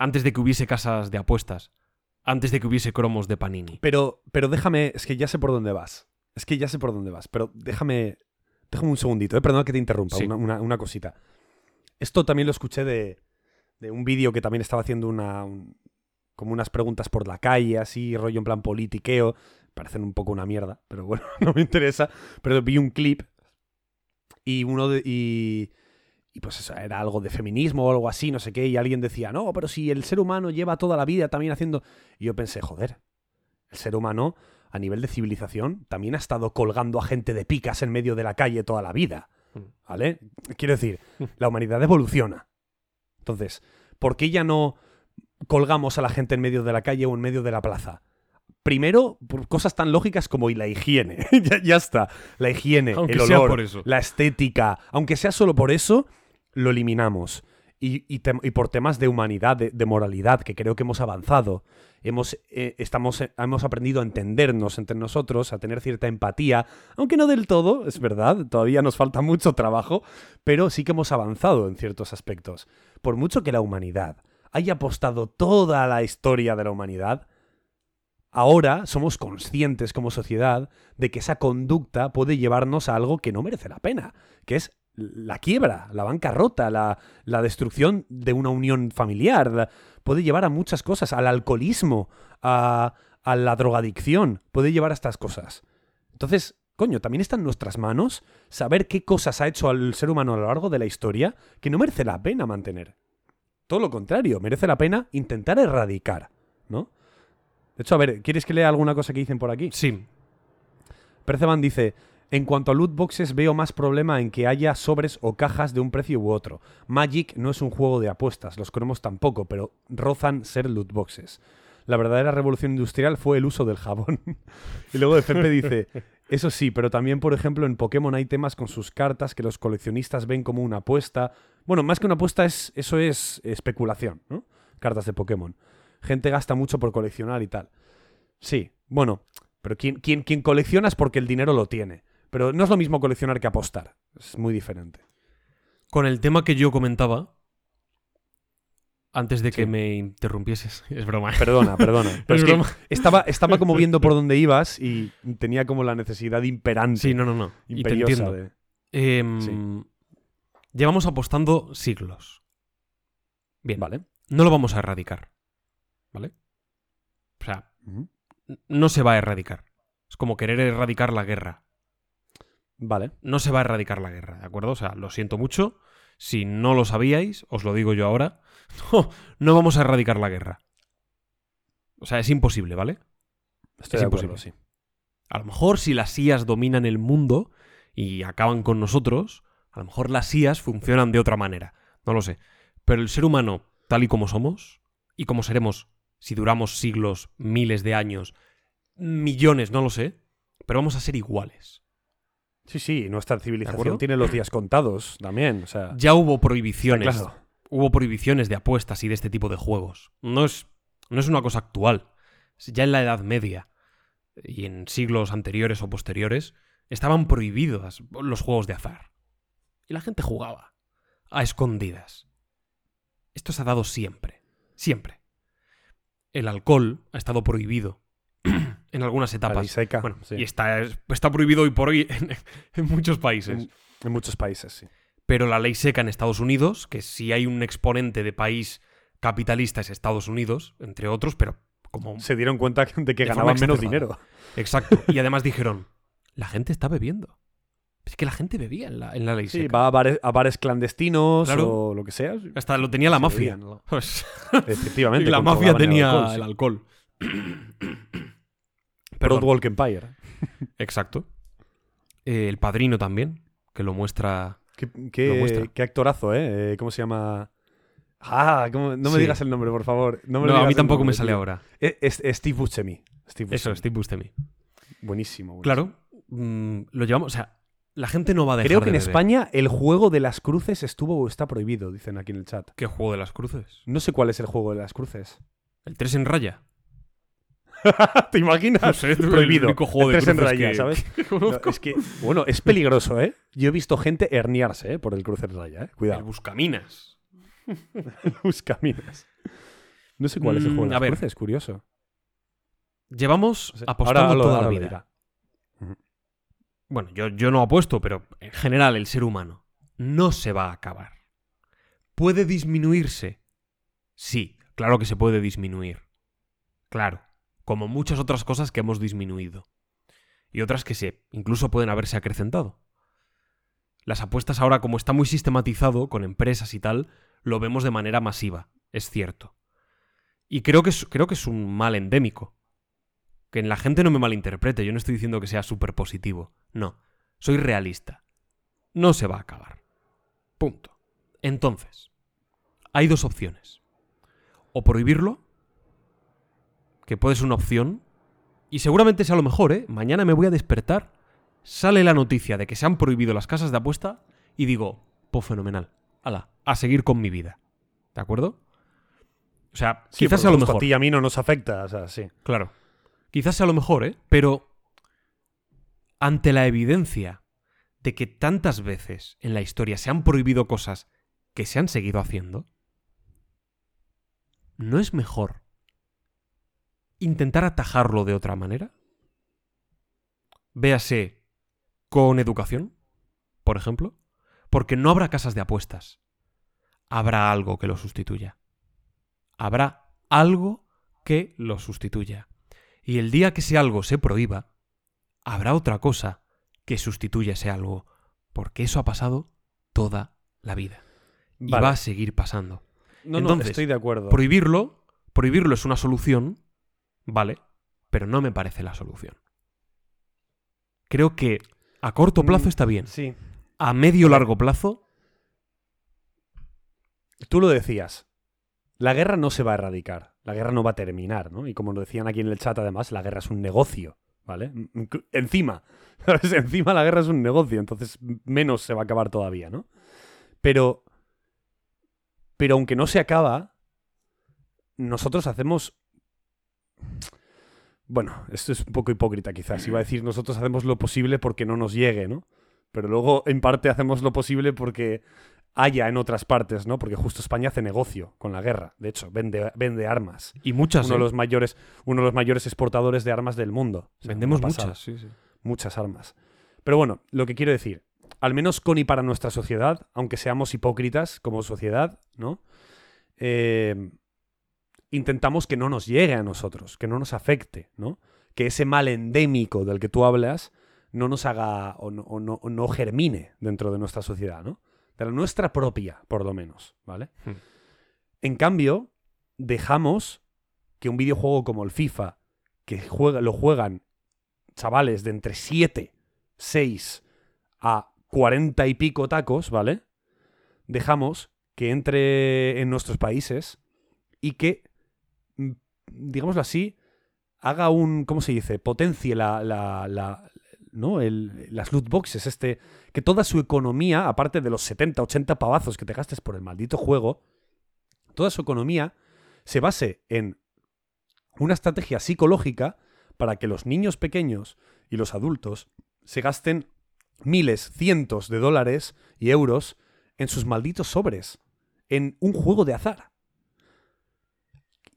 Speaker 4: antes de que hubiese casas de apuestas, antes de que hubiese cromos de Panini.
Speaker 3: Pero, pero déjame, es que ya sé por dónde vas. Es que ya sé por dónde vas, pero déjame, déjame un segundito, ¿eh? perdona que te interrumpa,
Speaker 4: Sí.
Speaker 3: una, una- una cosita. Esto también lo escuché de, de un vídeo que también estaba haciendo una, un- como unas preguntas por la calle, así, rollo en plan politiqueo. Parecen un poco una mierda, pero bueno, no me interesa. Pero vi un clip y uno de... Y, y pues eso, era algo de feminismo o algo así, no sé qué, y alguien decía, no, pero si el ser humano lleva toda la vida también haciendo... Y yo pensé, joder, el ser humano a nivel de civilización también ha estado colgando a gente de picas en medio de la calle toda la vida.
Speaker 4: Mm.
Speaker 3: ¿Vale? Quiero decir, la humanidad evoluciona. Entonces, ¿por qué ya no colgamos a la gente en medio de la calle o en medio de la plaza? Primero, por cosas tan lógicas como y la higiene. ya, ya está. La higiene,
Speaker 4: Aunque
Speaker 3: el olor,
Speaker 4: por eso.
Speaker 3: la estética. Aunque sea solo por eso, lo eliminamos. Y, y por temas de humanidad, de, de moralidad, que creo que hemos avanzado. Hemos, eh, estamos, eh, hemos aprendido a entendernos entre nosotros, a tener cierta empatía, aunque no del todo, es verdad, todavía nos falta mucho trabajo, pero sí que hemos avanzado en ciertos aspectos. Por mucho que la humanidad haya apostado toda la historia de la humanidad, ahora somos conscientes como sociedad de que esa conducta puede llevarnos a algo que no merece la pena, que es la quiebra, la bancarrota, la, la destrucción de una unión familiar. la- puede llevar a muchas cosas, al alcoholismo, a, a la drogadicción. Puede llevar a estas cosas. Entonces, coño, también está en nuestras manos saber qué cosas ha hecho al ser humano a lo largo de la historia que no merece la pena mantener. Todo lo contrario, merece la pena intentar erradicar, ¿no? De hecho, a ver, ¿quieres que lea alguna cosa que dicen por aquí?
Speaker 4: Sí.
Speaker 3: Perceban dice, en cuanto a loot boxes veo más problema en que haya sobres o cajas de un precio u otro. Magic no es un juego de apuestas, los cromos tampoco, pero rozan ser loot boxes. La verdadera revolución industrial fue el uso del jabón. y luego de Pepe dice, eso sí, pero también, por ejemplo, en Pokémon hay temas con sus cartas que los coleccionistas ven como una apuesta. Bueno, más que una apuesta, es, eso es especulación, ¿no? Cartas de Pokémon. Gente gasta mucho por coleccionar y tal. Sí, bueno, pero quien colecciona es porque el dinero lo tiene. Pero no es lo mismo coleccionar que apostar. Es muy diferente.
Speaker 4: Con el tema que yo comentaba, antes de que
Speaker 3: Sí.
Speaker 4: me interrumpieses, es broma.
Speaker 3: Perdona, perdona. Pero
Speaker 4: Es
Speaker 3: es que
Speaker 4: broma.
Speaker 3: estaba, estaba como viendo por dónde ibas y tenía como la necesidad imperante,
Speaker 4: Sí, no, no, no. Y te
Speaker 3: imperiosa
Speaker 4: entiendo.
Speaker 3: de...
Speaker 4: Em,
Speaker 3: Sí.
Speaker 4: Llevamos apostando siglos. Bien.
Speaker 3: Vale.
Speaker 4: No lo vamos a erradicar. ¿Vale? O sea, no se va a erradicar. Es como querer erradicar la guerra.
Speaker 3: Vale.
Speaker 4: No se va a erradicar la guerra, ¿de acuerdo? O sea, lo siento mucho. Si no lo sabíais, os lo digo yo ahora. No, no vamos a erradicar la guerra. O sea, es imposible, ¿vale?
Speaker 3: Estoy
Speaker 4: Es
Speaker 3: de acuerdo,
Speaker 4: imposible.
Speaker 3: sí.
Speaker 4: A lo mejor si las IAS dominan el mundo y acaban con nosotros, a lo mejor las IAS funcionan de otra manera. No lo sé. Pero el ser humano, tal y como somos, y como seremos si duramos siglos, miles de años, millones, no lo sé, pero vamos a ser iguales.
Speaker 3: Sí, sí, nuestra civilización tiene los días contados también. O sea,
Speaker 4: Ya hubo prohibiciones.
Speaker 3: claro.
Speaker 4: Hubo prohibiciones de apuestas y de este tipo de juegos. No es, no es una cosa actual. Ya en la Edad Media y en siglos anteriores o posteriores estaban prohibidos los juegos de azar. Y la gente jugaba a escondidas. Esto se ha dado siempre. Siempre. El alcohol ha estado prohibido en algunas etapas. Bueno,
Speaker 3: sí.
Speaker 4: y está, está prohibido hoy por hoy en, en muchos países.
Speaker 3: en, en muchos países, sí.
Speaker 4: Pero la ley seca en Estados Unidos, que si hay un exponente de país capitalista es Estados Unidos, entre otros, pero como...
Speaker 3: Se dieron cuenta de que
Speaker 4: De
Speaker 3: ganaban menos dinero.
Speaker 4: Exacto. Y además dijeron, la gente está bebiendo. Es que la gente bebía en la, en la ley
Speaker 3: Sí,
Speaker 4: seca.
Speaker 3: va a bares, a bares clandestinos
Speaker 4: Claro.
Speaker 3: o lo que sea.
Speaker 4: Hasta lo tenía la
Speaker 3: Se
Speaker 4: mafia.
Speaker 3: bebían, ¿no? Efectivamente.
Speaker 4: la mafia tenía
Speaker 3: el alcohol, sí. Broadwalk Empire.
Speaker 4: Exacto. Eh, el padrino también, que lo muestra...
Speaker 3: Qué,
Speaker 4: Lo
Speaker 3: qué-
Speaker 4: muestra.
Speaker 3: qué actorazo, ¿eh? Eh, ¿Cómo se llama? Ah, ¿cómo- no me
Speaker 4: Sí.
Speaker 3: digas el nombre, por favor. No, me
Speaker 4: No, a mí tampoco me sale
Speaker 3: tío.
Speaker 4: ahora.
Speaker 3: Es, es Steve Buscemi. Steve
Speaker 4: Eso,
Speaker 3: Buscemi.
Speaker 4: Steve Buscemi.
Speaker 3: Buenísimo. buenísimo.
Speaker 4: Claro, mm, lo llevamos... O sea, la gente no va a dejar
Speaker 3: Creo que
Speaker 4: de
Speaker 3: en
Speaker 4: beber.
Speaker 3: España el juego de las cruces estuvo o está prohibido, dicen aquí en el chat.
Speaker 4: ¿Qué juego de las cruces?
Speaker 3: No sé cuál es el juego de las cruces.
Speaker 4: ¿El 3 en raya?
Speaker 3: ¿Te imaginas?
Speaker 4: No sé, es el
Speaker 3: Prohibido.
Speaker 4: único juego de
Speaker 3: El tres en
Speaker 4: cruces
Speaker 3: raya,
Speaker 4: que-
Speaker 3: ¿sabes?
Speaker 4: que
Speaker 3: No,
Speaker 4: conozco.
Speaker 3: es que, bueno, es peligroso, ¿eh? Yo he visto gente herniarse, ¿eh? Por el cruce en raya, ¿eh?
Speaker 4: El
Speaker 3: Cuidado.
Speaker 4: Buscaminas.
Speaker 3: Buscaminas. No sé cuál es el
Speaker 4: Mm,
Speaker 3: juego de
Speaker 4: ver.
Speaker 3: cruces, curioso.
Speaker 4: Llevamos apostando
Speaker 3: Ahora
Speaker 4: toda
Speaker 3: ahora
Speaker 4: la vida. Bueno, yo, yo no apuesto, pero en general el ser humano no se va a acabar. ¿Puede disminuirse? Sí, claro que se puede disminuir. Claro, como muchas otras cosas que hemos disminuido. Y otras que se incluso pueden haberse acrecentado. Las apuestas ahora, como está muy sistematizado con empresas y tal, lo vemos de manera masiva, es cierto. Y creo que es, creo que es un mal endémico. Que en la gente no me malinterprete, yo no estoy diciendo que sea súper positivo. No, soy realista. No se va a acabar. Punto. Entonces, hay dos opciones. O prohibirlo, que puede ser una opción, y seguramente sea lo mejor, ¿eh? Mañana me voy a despertar, sale la noticia de que se han prohibido las casas de apuesta, y digo, pues fenomenal. Ala, a seguir con mi vida. ¿De acuerdo? O sea,
Speaker 3: Sí,
Speaker 4: quizás sea lo mejor.
Speaker 3: A ti y a mí no nos afecta, o sea, sí.
Speaker 4: Claro. Quizás sea lo mejor, ¿eh? Pero ante la evidencia de que tantas veces en la historia se han prohibido cosas que se han seguido haciendo, ¿no es mejor intentar atajarlo de otra manera? Véase con educación, por ejemplo. Porque no habrá casas de apuestas. Habrá algo que lo sustituya. Habrá algo que lo sustituya. Y el día que ese algo se prohíba, habrá otra cosa que sustituya ese algo. Porque eso ha pasado toda la vida. Y
Speaker 3: Vale.
Speaker 4: va a seguir pasando.
Speaker 3: No,
Speaker 4: Entonces,
Speaker 3: no, estoy de acuerdo.
Speaker 4: Prohibirlo, prohibirlo es una solución, vale, pero no me parece la solución. Creo que a corto plazo
Speaker 3: Mm,
Speaker 4: está bien.
Speaker 3: Sí.
Speaker 4: A medio largo plazo,
Speaker 3: Tú lo decías. La guerra no se va a erradicar. La guerra no va a terminar, ¿no? Y como lo decían aquí en el chat, además, la guerra es un negocio, ¿vale? Encima. Encima la guerra es un negocio, entonces menos se va a acabar todavía, ¿no? Pero. Pero aunque no se acaba, nosotros hacemos. Bueno, esto es un poco hipócrita quizás. Iba a decir, nosotros hacemos lo posible porque no nos llegue, ¿no? Pero luego, en parte, hacemos lo posible porque haya en otras partes, ¿no? Porque justo España hace negocio con la guerra. De hecho, vende, vende armas.
Speaker 4: y muchas,
Speaker 3: Uno de
Speaker 4: ¿eh?
Speaker 3: los mayores, uno de los mayores exportadores de armas del mundo. O sea,
Speaker 4: vendemos muchas. sí, sí.
Speaker 3: Muchas armas. Pero bueno, lo que quiero decir, al menos con y para nuestra sociedad, aunque seamos hipócritas como sociedad, ¿no? Eh, intentamos que no nos llegue a nosotros, que no nos afecte, ¿no? Que ese mal endémico del que tú hablas no nos haga o no, o no- o no germine dentro de nuestra sociedad, ¿no? De la nuestra propia, por lo menos, ¿vale?
Speaker 4: Hmm.
Speaker 3: En cambio, dejamos que un videojuego como el FIFA, que juega, lo juegan chavales de entre 7, 6 a 40 y pico tacos, ¿vale? Dejamos que entre en nuestros países y que, digámoslo así, haga un, ¿cómo se dice? Potencie la, la, la- ¿no? El- las loot boxes, este, que toda su economía, aparte de los 70, 80 pavazos que te gastes por el maldito juego, toda su economía se base en una estrategia psicológica para que los niños pequeños y los adultos se gasten miles, cientos de dólares y euros en sus malditos sobres, en un juego de azar.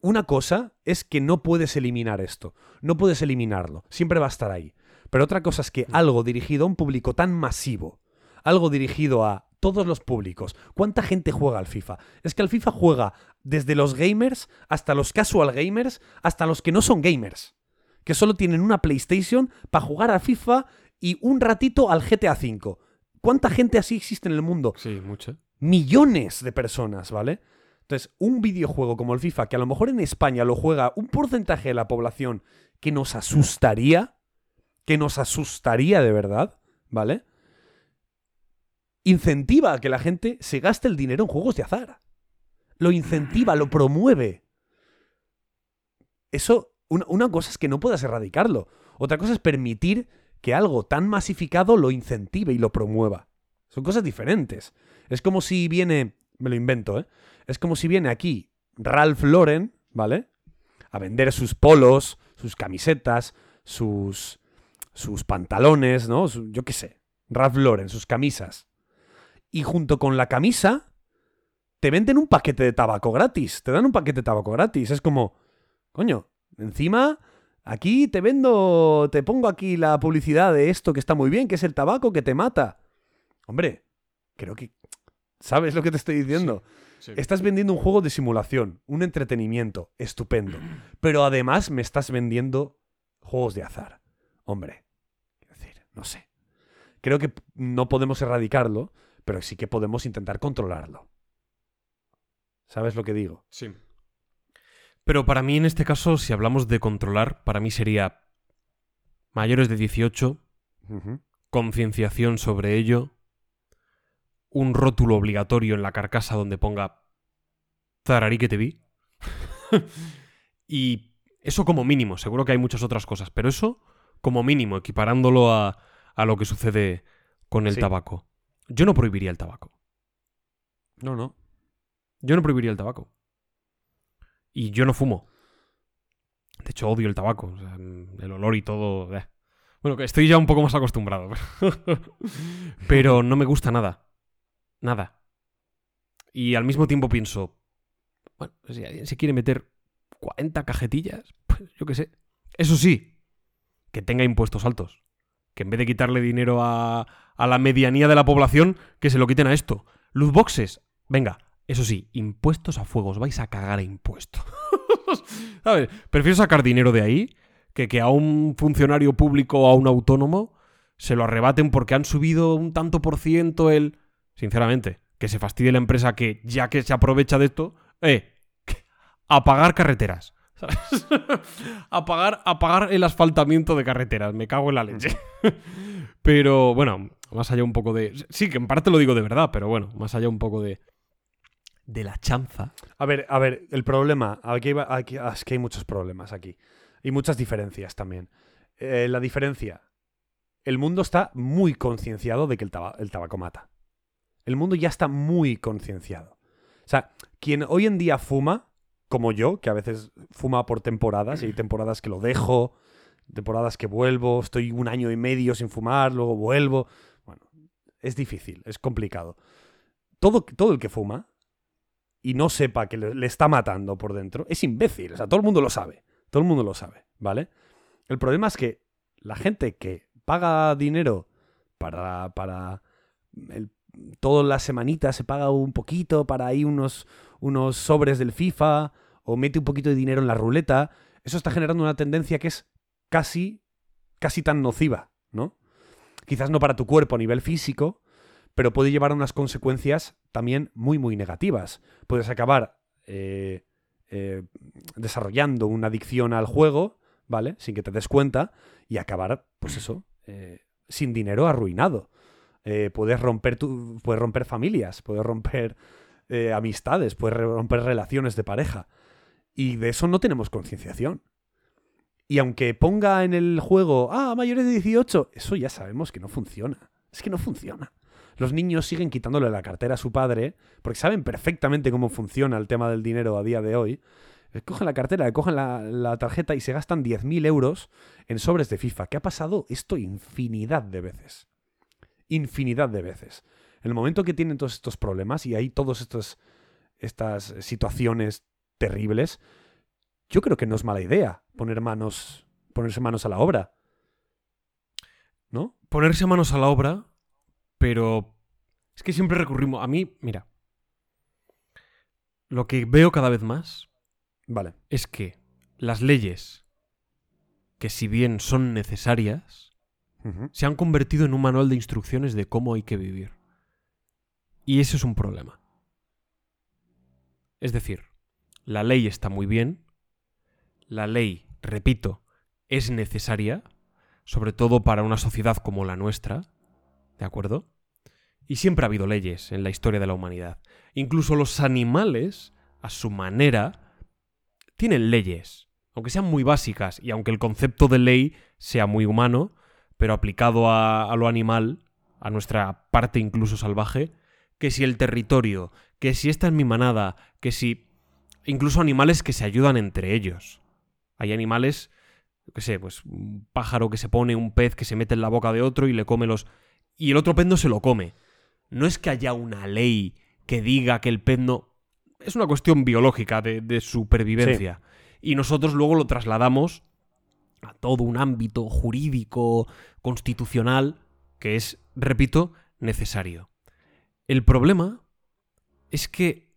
Speaker 3: Una cosa es que no puedes eliminar esto, no puedes eliminarlo, siempre va a estar ahí. Pero otra cosa es que algo dirigido a un público tan masivo, algo dirigido a todos los públicos. ¿Cuánta gente juega al FIFA? Es que al FIFA juega desde los gamers hasta los casual gamers, hasta los que no son gamers, que solo tienen una PlayStation para jugar al FIFA y un ratito al GTA V. ¿Cuánta gente así existe en el mundo?
Speaker 4: Sí, mucho.
Speaker 3: millones de personas, ¿vale? Entonces, un videojuego como el FIFA, que a lo mejor en España lo juega un porcentaje de la población que nos asustaría, que nos asustaría de verdad, ¿vale? Incentiva a que la gente se gaste el dinero en juegos de azar. Lo incentiva, lo promueve. Eso, una, una cosa es que no puedas erradicarlo. Otra cosa es permitir que algo tan masificado lo incentive y lo promueva. Son cosas diferentes. Es como si viene, me lo invento, ¿eh? Es como si viene aquí Ralph Lauren, ¿vale? A vender sus polos, sus camisetas, sus, sus pantalones, ¿no? Yo qué sé. Ralph Lauren, sus camisas. Y junto con la camisa, te venden un paquete de tabaco gratis. Te dan un paquete de tabaco gratis. Es como, coño, encima, aquí te vendo, te pongo aquí la publicidad de esto que está muy bien, que es el tabaco que te mata. Hombre, creo que... ¿Sabes lo que te estoy diciendo? Estás vendiendo un juego de simulación, un entretenimiento, estupendo. Pero además me estás vendiendo juegos de azar. Hombre, es decir, no sé. Creo que no podemos erradicarlo, pero sí que podemos intentar controlarlo. ¿Sabes lo que digo?
Speaker 4: Sí. Pero para mí, en este caso, si hablamos de controlar, para mí sería mayores de 18,
Speaker 3: Ujú.
Speaker 4: concienciación sobre ello, un rótulo obligatorio en la carcasa donde ponga Zararí que te vi. y eso como mínimo, seguro que hay muchas otras cosas, pero eso como mínimo, equiparándolo a, a lo que sucede con el
Speaker 3: Sí.
Speaker 4: tabaco. Yo no prohibiría el tabaco.
Speaker 3: No, no.
Speaker 4: Yo no prohibiría el tabaco. Y yo no fumo. De hecho, odio el tabaco. o sea, el olor y todo. eh. Bueno, que estoy ya un poco más acostumbrado. Pero no me gusta nada. Nada. Y al mismo tiempo pienso. Bueno, si alguien se quiere meter 40 cajetillas, pues yo qué sé. Eso sí, que tenga impuestos altos. Que en vez de quitarle dinero a, a la medianía de la población, que se lo quiten a esto. Luz boxes, venga, eso sí, impuestos a fuegos, vais a cagar a impuestos. ¿Sabes? Prefiero sacar dinero de ahí que que a un funcionario público o a un autónomo se lo arrebaten porque han subido un tanto por ciento el... Sinceramente, que se fastidie la empresa que ya que se aprovecha de esto, eh, a pagar carreteras. ¿sabes? a, pagar, a pagar el asfaltamiento de carreteras, me cago en la leche. pero bueno, más allá un poco de... Sí, que en parte lo digo de verdad, pero bueno, más allá un poco de... De la chanza.
Speaker 3: A ver, a ver, el problema, aquí, aquí- ah, es que hay muchos problemas aquí. Y muchas diferencias también. Eh, la diferencia, el mundo está muy concienciado de que el tabaco mata. El mundo ya está muy concienciado. O sea, quien hoy en día fuma, como yo, que a veces fuma por temporadas, y hay temporadas que lo dejo, temporadas que vuelvo, estoy un año y medio sin fumar, luego vuelvo. Bueno, es difícil, es complicado. Todo, todo el que fuma y no sepa que le, está matando por dentro, es imbécil. O sea, todo el mundo lo sabe. Todo el mundo lo sabe, ¿vale? El problema es que la gente que paga dinero para, para el- todas las semanitas se paga un poquito para ahí unos, unos sobres del FIFA o mete un poquito de dinero en la ruleta, eso está generando una tendencia que es casi, casi tan nociva, ¿no? Quizás no para tu cuerpo a nivel físico, pero puede llevar a unas consecuencias también muy, muy negativas. Puedes acabar eh, eh, desarrollando una adicción al juego, ¿vale? Sin que te des cuenta, y acabar, pues eso, eh, sin dinero arruinado. Eh, puedes romper tu, puedes romper familias, puedes romper eh, amistades, puedes romper relaciones de pareja. Y de eso no tenemos concienciación. Y aunque ponga en el juego, ah, mayores de 18, eso ya sabemos que no funciona. Es que no funciona. Los niños siguen quitándole la cartera a su padre porque saben perfectamente cómo funciona el tema del dinero a día de hoy. Le cogen la cartera, cogen la, la tarjeta y se gastan 10.000 euros en sobres de FIFA. ¿Qué ha pasado esto infinidad de veces? Infinidad de veces. En el momento que tienen todos estos problemas y hay todas estas situaciones terribles, yo creo que no es mala idea poner manos, ponerse manos a la obra. ¿No?
Speaker 4: Ponerse manos a la obra, pero es que siempre recurrimos... A mí, mira, lo que veo cada vez más
Speaker 3: Vale.
Speaker 4: es que las leyes, que si bien son necesarias, Se han convertido en un manual de instrucciones de cómo hay que vivir. Y ese es un problema. Es decir, la ley está muy bien, la ley, repito, es necesaria, sobre todo para una sociedad como la nuestra, ¿de acuerdo? Y siempre ha habido leyes en la historia de la humanidad. Incluso los animales, a su manera, tienen leyes, aunque sean muy básicas y aunque el concepto de ley sea muy humano, pero aplicado a, a lo animal, a nuestra parte incluso salvaje, que si el territorio, que si esta es mi manada, que si... Incluso animales que se ayudan entre ellos. Hay animales, qué sé, pues un pájaro que se pone, un pez que se mete en la boca de otro y le come los... Y el otro pez no se lo come. No es que haya una ley que diga que el pez no... Es una cuestión biológica de, de supervivencia. Y nosotros luego lo trasladamos a todo un ámbito jurídico, constitucional, que es, repito, necesario. El problema es que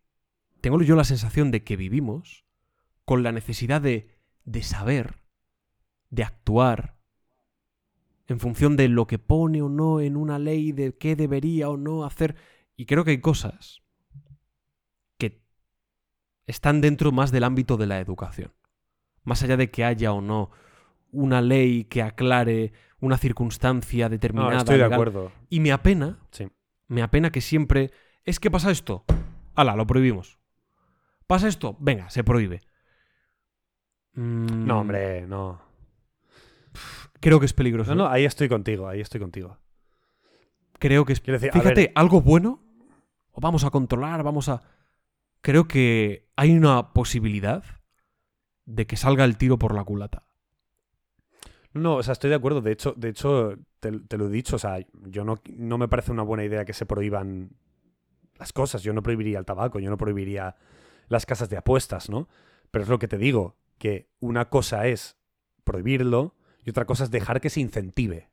Speaker 4: tengo yo la sensación de que vivimos con la necesidad de, de saber, de actuar, en función de lo que pone o no en una ley, de qué debería o no hacer. Y creo que hay cosas que están dentro más del ámbito de la educación. Más allá de que haya o no una ley que aclare una circunstancia
Speaker 3: No,
Speaker 4: determinada.
Speaker 3: estoy de acuerdo.
Speaker 4: Y me apena,
Speaker 3: Sí.
Speaker 4: me apena que siempre. Es que pasa esto. Ala, lo prohibimos. Pasa esto, venga, se prohíbe. Mm,
Speaker 3: No, hombre, no.
Speaker 4: Creo que es peligroso.
Speaker 3: No, no, ahí estoy contigo, ahí estoy contigo.
Speaker 4: Creo que es.
Speaker 3: Decir,
Speaker 4: Fíjate, algo bueno. O vamos a controlar, vamos a. Creo que hay una posibilidad de que salga el tiro por la culata.
Speaker 3: No, o sea, estoy de acuerdo. De hecho, de hecho te, te lo he dicho. O sea, yo no, no me parece una buena idea que se prohíban las cosas. Yo no prohibiría el tabaco, yo no prohibiría las casas de apuestas, ¿no? Pero es lo que te digo, que una cosa es prohibirlo y otra cosa es dejar que se incentive.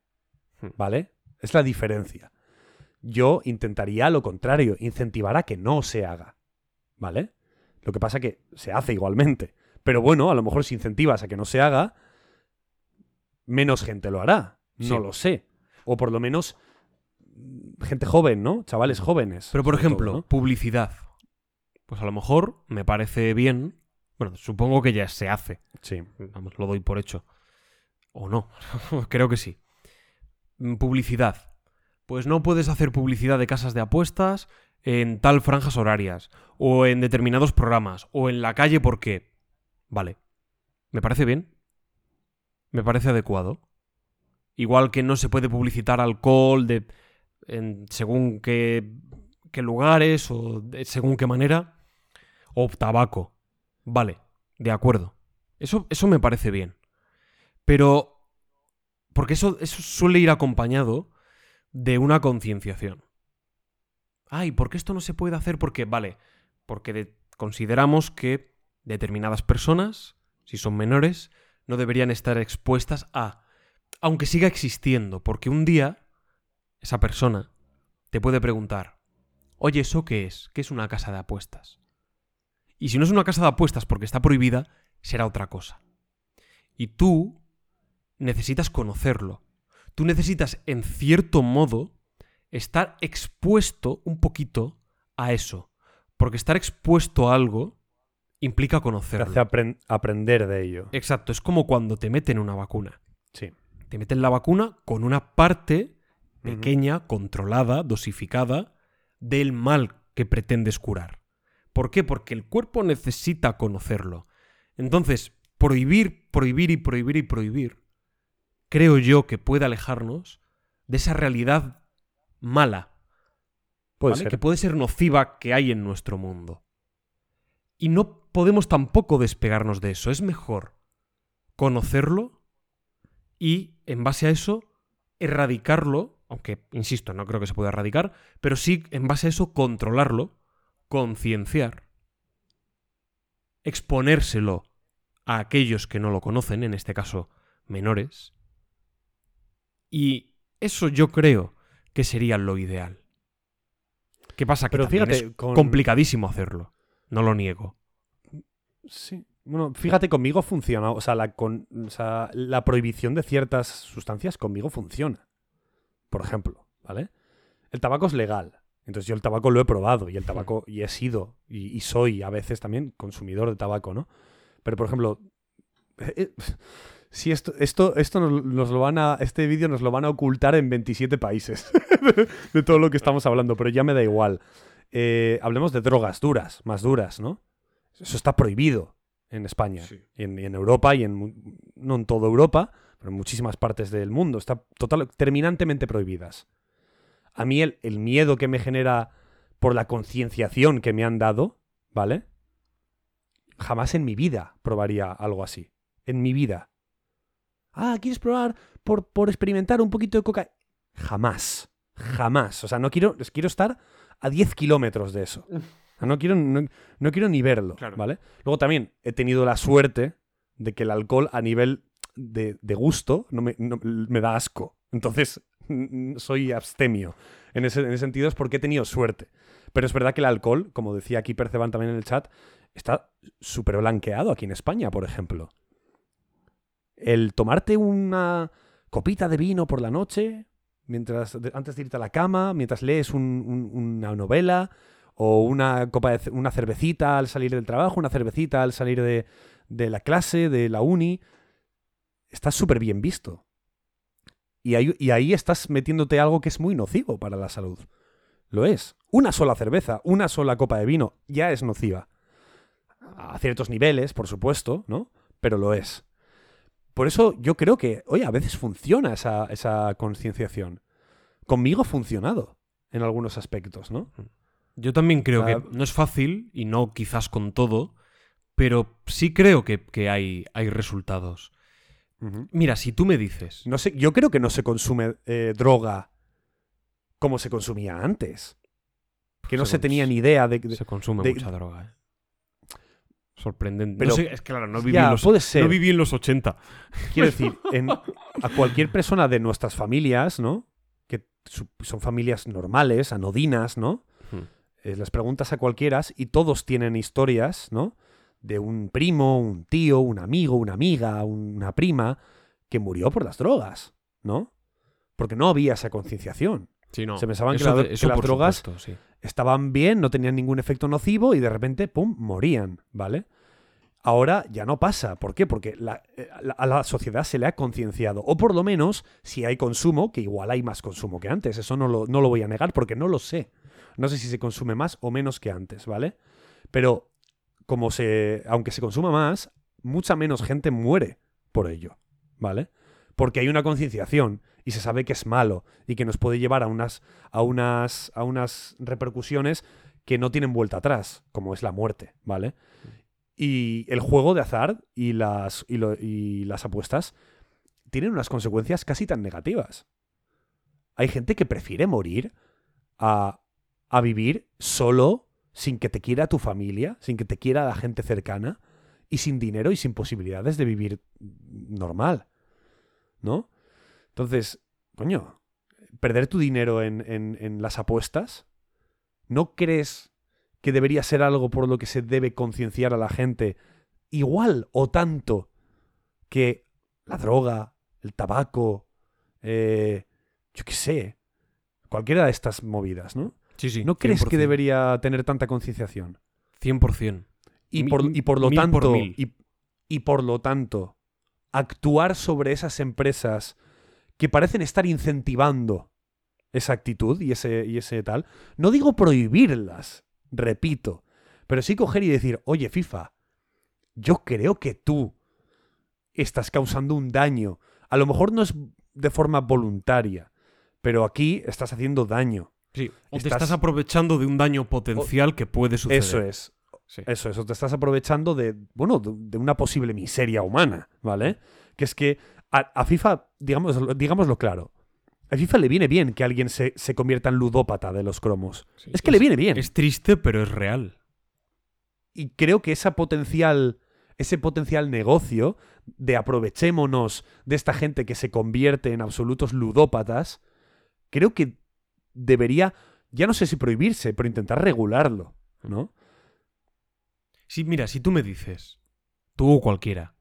Speaker 4: Hmm.
Speaker 3: ¿vale? Es la diferencia. Yo intentaría lo contrario, incentivar a que no se haga, ¿vale? Lo que pasa que se hace igualmente. Pero bueno, a lo mejor si incentivas a que no se haga, menos gente lo hará. No lo sé. O por lo menos mm, gente joven, ¿no? Chavales jóvenes.
Speaker 4: Pero, por ejemplo,
Speaker 3: todo, ¿no?
Speaker 4: publicidad. Pues a lo mejor me parece bien. Bueno, supongo que ya se hace.
Speaker 3: Sí.
Speaker 4: Vamos, lo doy por hecho. O no. Creo que sí. Mm, Publicidad. Pues no puedes hacer publicidad de casas de apuestas en tal franjas horarias. O en determinados programas. O en la calle porque. Vale. Me parece bien. Me parece adecuado. Igual que no se puede publicitar alcohol de. en según qué, qué lugares. O según qué manera. O tabaco. Vale. De acuerdo. Eso, eso me parece bien. Pero. Porque eso, eso suele ir acompañado de una concienciación. Ay, ¿por qué esto no se puede hacer? Porque, vale, porque de- consideramos que determinadas personas, si son menores, no deberían estar expuestas a. Aunque siga existiendo, porque un día esa persona te puede preguntar: Oye, ¿eso qué es? ¿Qué es una casa de apuestas? Y si no es una casa de apuestas porque está prohibida, será otra cosa. Y tú necesitas conocerlo. Tú necesitas, en cierto modo, estar expuesto un poquito a eso. Porque estar expuesto a algo implica
Speaker 3: Te
Speaker 4: conocerlo.
Speaker 3: hace apren- aprender de ello.
Speaker 4: Exacto, es como cuando te meten una vacuna.
Speaker 3: Sí.
Speaker 4: Te meten la vacuna con una parte pequeña, controlada, dosificada del mal que pretendes curar. ¿Por qué? Porque el cuerpo necesita conocerlo. Entonces, prohibir, prohibir y prohibir y prohibir, creo yo que puede alejarnos de esa realidad mala,
Speaker 3: Puede
Speaker 4: que puede ser nociva que hay en nuestro mundo. Y no podemos tampoco despegarnos de eso. Es mejor conocerlo y, en base a eso, erradicarlo, aunque, insisto, no creo que se pueda erradicar, pero sí, en base a eso, controlarlo, concienciar, exponérselo a aquellos que no lo conocen, en este caso, menores. Y eso yo creo que sería lo ideal. ¿Qué pasa? Que
Speaker 3: Pero
Speaker 4: también
Speaker 3: fíjate,
Speaker 4: es
Speaker 3: con-
Speaker 4: complicadísimo hacerlo. No lo niego.
Speaker 3: Sí. Bueno, fíjate, conmigo funciona. O sea, la, con- o sea, la prohibición de ciertas sustancias conmigo funciona. Por ejemplo, ¿vale? El tabaco es legal. Entonces yo el tabaco lo he probado y el tabaco y he sido y, y soy a veces también consumidor de tabaco, ¿no? Pero por ejemplo, eh, si esto esto esto nos, nos lo van a este vídeo nos lo van a ocultar en 27 países de, de todo lo que estamos hablando, pero ya me da igual. Eh, hablemos de drogas duras, más duras, ¿no? Eso está prohibido en España y, en, y en Europa y en no en toda Europa, pero en muchísimas partes del mundo está total terminantemente prohibidas. A mí el, el miedo que me genera por la concienciación que me han dado, ¿vale? Jamás en mi vida probaría algo así. En mi vida. Ah, ¿quieres probar por, por experimentar un poquito de coca? Jamás. Jamás. O sea, no quiero, quiero estar a 10 kilómetros de eso. No quiero, no, no quiero ni verlo,
Speaker 4: Claro.
Speaker 3: ¿vale? Luego también he tenido la suerte de que el alcohol a nivel de, de gusto no me, no- me da asco. Entonces soy abstemio. En ese, en ese sentido es porque he tenido suerte. Pero es verdad que el alcohol, como decía aquí Perceban también en el chat, está súper blanqueado aquí en España, por ejemplo. El tomarte una copita de vino por la noche, mientras, antes de irte a la cama, mientras lees un- un- una novela, o una copa de una cervecita al salir del trabajo, una cervecita al salir de, de la clase, de la uni, está súper bien visto. Y ahí, y ahí estás metiéndote algo que es muy nocivo para la salud. Lo es. Una sola cerveza, una sola copa de vino, ya es nociva. A ciertos niveles, por supuesto, ¿no? Pero lo es. Por eso yo creo que, oye, a veces funciona esa, esa concienciación. Conmigo ha funcionado en algunos aspectos, ¿no?
Speaker 4: Yo también creo que no es fácil, y no quizás con todo, pero sí creo que, que hay, hay resultados. Mira, si tú me dices,
Speaker 3: No sé, yo creo que no se consume eh, droga como se consumía antes. Que no
Speaker 4: Se
Speaker 3: tenía ni idea de, de-
Speaker 4: se consume
Speaker 3: de-
Speaker 4: mucha droga, ¿eh? Sorprendente.
Speaker 3: Pero-
Speaker 4: no sé, es que claro, no viví,
Speaker 3: Ya,
Speaker 4: en los,
Speaker 3: puede ser.
Speaker 4: no viví en los 80.
Speaker 3: Quiero decir, en- a cualquier persona de nuestras familias, ¿no? Que su- son familias normales, anodinas, ¿no? Eh, les preguntas a cualquiera y todos tienen historias, ¿no? De un primo, un tío, un amigo, una amiga, una prima que murió por las drogas, ¿no? Porque no había esa concienciación.
Speaker 4: Sí, no.
Speaker 3: Se pensaban que la- las drogas-
Speaker 4: supuesto, sí.
Speaker 3: Estaban bien, no tenían ningún efecto nocivo y de repente, ¡pum!, morían, ¿vale? Ahora ya no pasa. ¿Por qué? Porque la- eh, a la- a la sociedad se le ha concienciado. O por lo menos, si hay consumo, que igual hay más consumo que antes. Eso no lo, no lo voy a negar porque no lo sé. No sé si se consume más o menos que antes, ¿vale? Pero como se. Aunque se consuma más, mucha menos gente muere por ello, ¿vale? Porque hay una concienciación y se sabe que es malo y que nos puede llevar a unas, a unas, a unas repercusiones que no tienen vuelta atrás, como es la muerte, ¿vale? Y el juego de azar y las, y, y las apuestas tienen unas consecuencias casi tan negativas. Hay gente que prefiere morir a, a vivir solo, sin que te quiera tu familia, sin que te quiera la gente cercana, y sin dinero y sin posibilidades de vivir normal. ¿No? Entonces, coño, perder tu dinero en, en- las apuestas, ¿no crees que debería ser algo por lo que se debe concienciar a la gente igual o tanto que la droga, el tabaco, eh, yo qué sé, cualquiera de estas movidas, ¿no?
Speaker 4: Sí, sí.
Speaker 3: ¿No crees que
Speaker 4: 100%.
Speaker 3: debería tener tanta concienciación?
Speaker 4: 100%.
Speaker 3: Y por, y por lo
Speaker 4: mil
Speaker 3: tanto, y, y por lo tanto, actuar sobre esas empresas que parecen estar incentivando esa actitud y ese, y ese tal. No digo prohibirlas, repito, pero sí coger y decir, oye, FIFA, yo creo que tú estás causando un daño. A lo mejor no es de forma voluntaria, pero aquí estás haciendo daño.
Speaker 4: Sí. O te
Speaker 3: Estás-
Speaker 4: estás aprovechando de un daño potencial que puede suceder.
Speaker 3: Eso es.
Speaker 4: Sí.
Speaker 3: Eso, eso, te estás aprovechando de, bueno, de, de una posible miseria humana, ¿vale? Que es que a, a FIFA, digamos, digámoslo claro, a FIFA le viene bien que alguien se, se convierta en ludópata de los cromos.
Speaker 4: Sí.
Speaker 3: Es que le viene bien.
Speaker 4: Es triste, pero es real.
Speaker 3: Y creo que esa potencial, ese potencial negocio de aprovechémonos de esta gente que se convierte en absolutos ludópatas, creo que debería, ya no sé si prohibirse, pero intentar regularlo, ¿no?
Speaker 4: Sí, mira, si tú me dices, tú o cualquiera,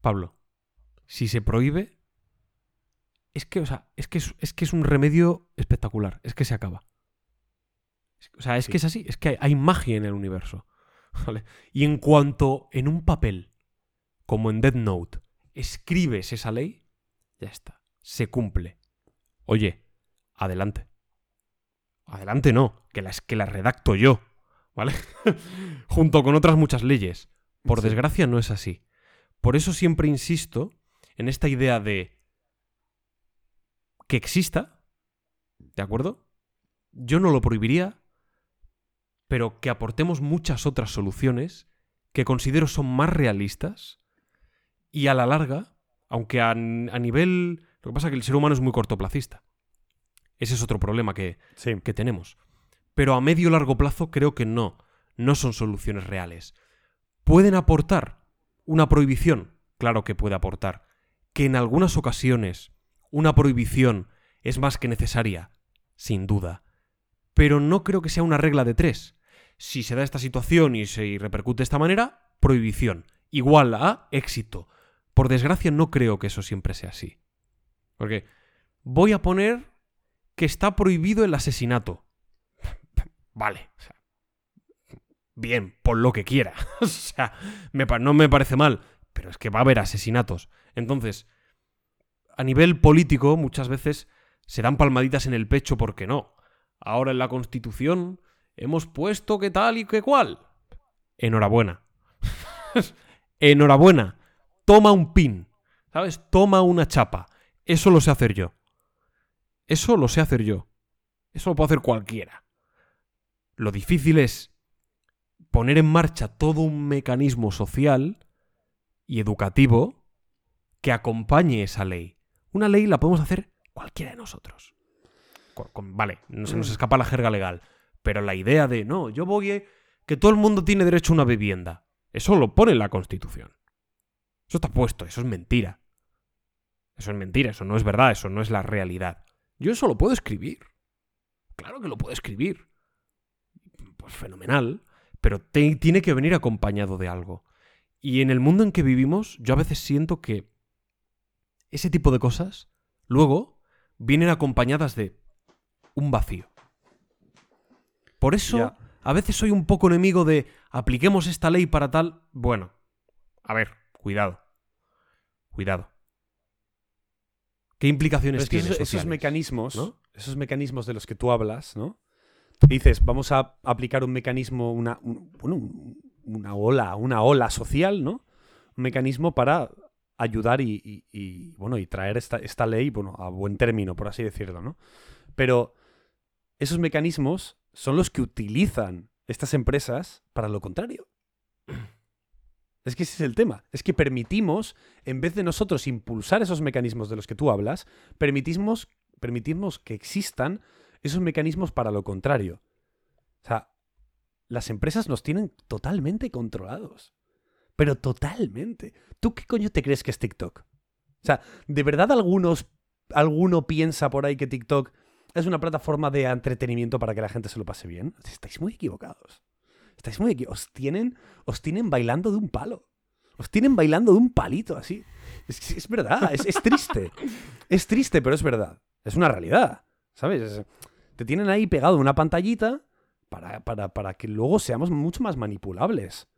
Speaker 4: Pablo, si se prohíbe, es que, o sea, es que es, es que es un remedio espectacular, es que se acaba. O sea, es
Speaker 3: Sí.
Speaker 4: que es así, es que hay, hay magia en el universo. ¿vale? Y en cuanto en un papel, como en Dead Note, escribes esa ley, ya está, se cumple. Oye, adelante. Adelante no, que la, que la redacto yo, ¿vale? Junto con otras muchas leyes. Por
Speaker 3: Sí.
Speaker 4: desgracia no es así. Por eso siempre insisto en esta idea de que exista, ¿de acuerdo? Yo no lo prohibiría, pero que aportemos muchas otras soluciones que considero son más realistas y a la larga, aunque a, a nivel... Lo que pasa es que el ser humano es muy cortoplacista. Ese es otro problema que,
Speaker 3: Sí.
Speaker 4: que tenemos. Pero a medio largo plazo creo que no, no son soluciones reales. ¿Pueden aportar una prohibición? Claro que puede aportar. Que en algunas ocasiones una prohibición es más que necesaria, sin duda. Pero no creo que sea una regla de tres. Si se da esta situación y se repercute de esta manera, prohibición. Igual a éxito. Por desgracia no creo que eso siempre sea así. Porque voy a poner que está prohibido el asesinato. Vale. bien, por lo que quiera. o sea, no me parece mal. Pero es que va a haber asesinatos. Entonces, a nivel político, muchas veces se dan palmaditas en el pecho porque no. Ahora en la Constitución hemos puesto que tal y que cual. Enhorabuena. Enhorabuena. Toma un pin. ¿Sabes? Toma una chapa. Eso lo sé hacer yo. Eso lo sé hacer yo. Eso lo puede hacer cualquiera. Lo difícil es poner en marcha todo un mecanismo social y educativo que acompañe esa ley. Una ley la podemos hacer cualquiera de nosotros. Con- con- vale, no se nos escapa la jerga legal. Pero la idea de, no, yo voy... a- que todo el mundo tiene derecho a una vivienda. Eso lo pone la Constitución. Eso está puesto, eso es mentira. Eso es mentira, eso no es verdad, eso no es la realidad. Yo eso lo puedo escribir. Claro que lo puedo escribir. Pues fenomenal. Pero te- tiene que venir acompañado de algo. Y en el mundo en que vivimos, yo a veces siento que ese tipo de cosas luego vienen acompañadas de un vacío. Por eso, a veces soy un poco enemigo de apliquemos esta ley para tal. Bueno, a ver, cuidado. Cuidado. ¿Qué implicaciones
Speaker 3: es que
Speaker 4: tiene
Speaker 3: esos, esos mecanismos,
Speaker 4: ¿no?
Speaker 3: esos mecanismos de los que tú hablas, ¿no? Dices, vamos a aplicar un mecanismo, una, un- una ola, una ola social, ¿no? Un mecanismo para ayudar y, y- y, bueno, y traer esta, esta ley, bueno, a buen término, por así decirlo, ¿no? Pero esos mecanismos son los que utilizan estas empresas para lo contrario. Es que ese es el tema. Es que permitimos, en vez de nosotros impulsar esos mecanismos de los que tú hablas, permitimos, permitimos que existan esos mecanismos para lo contrario. O sea, las empresas nos tienen totalmente controlados. Pero totalmente. ¿Tú qué coño te crees que es TikTok? O sea, ¿de verdad algunos, alguno piensa por ahí que TikTok es una plataforma de entretenimiento para que la gente se lo pase bien? Estáis muy equivocados. Estáis muy equivocados. Os tienen, os tienen bailando de un palo. Os tienen bailando de un palito así. Es, es verdad, es, es triste. Es triste, pero es verdad. Es una realidad. ¿Sabes? Es- te tienen ahí pegado una pantallita para, para, para que luego seamos mucho más manipulables.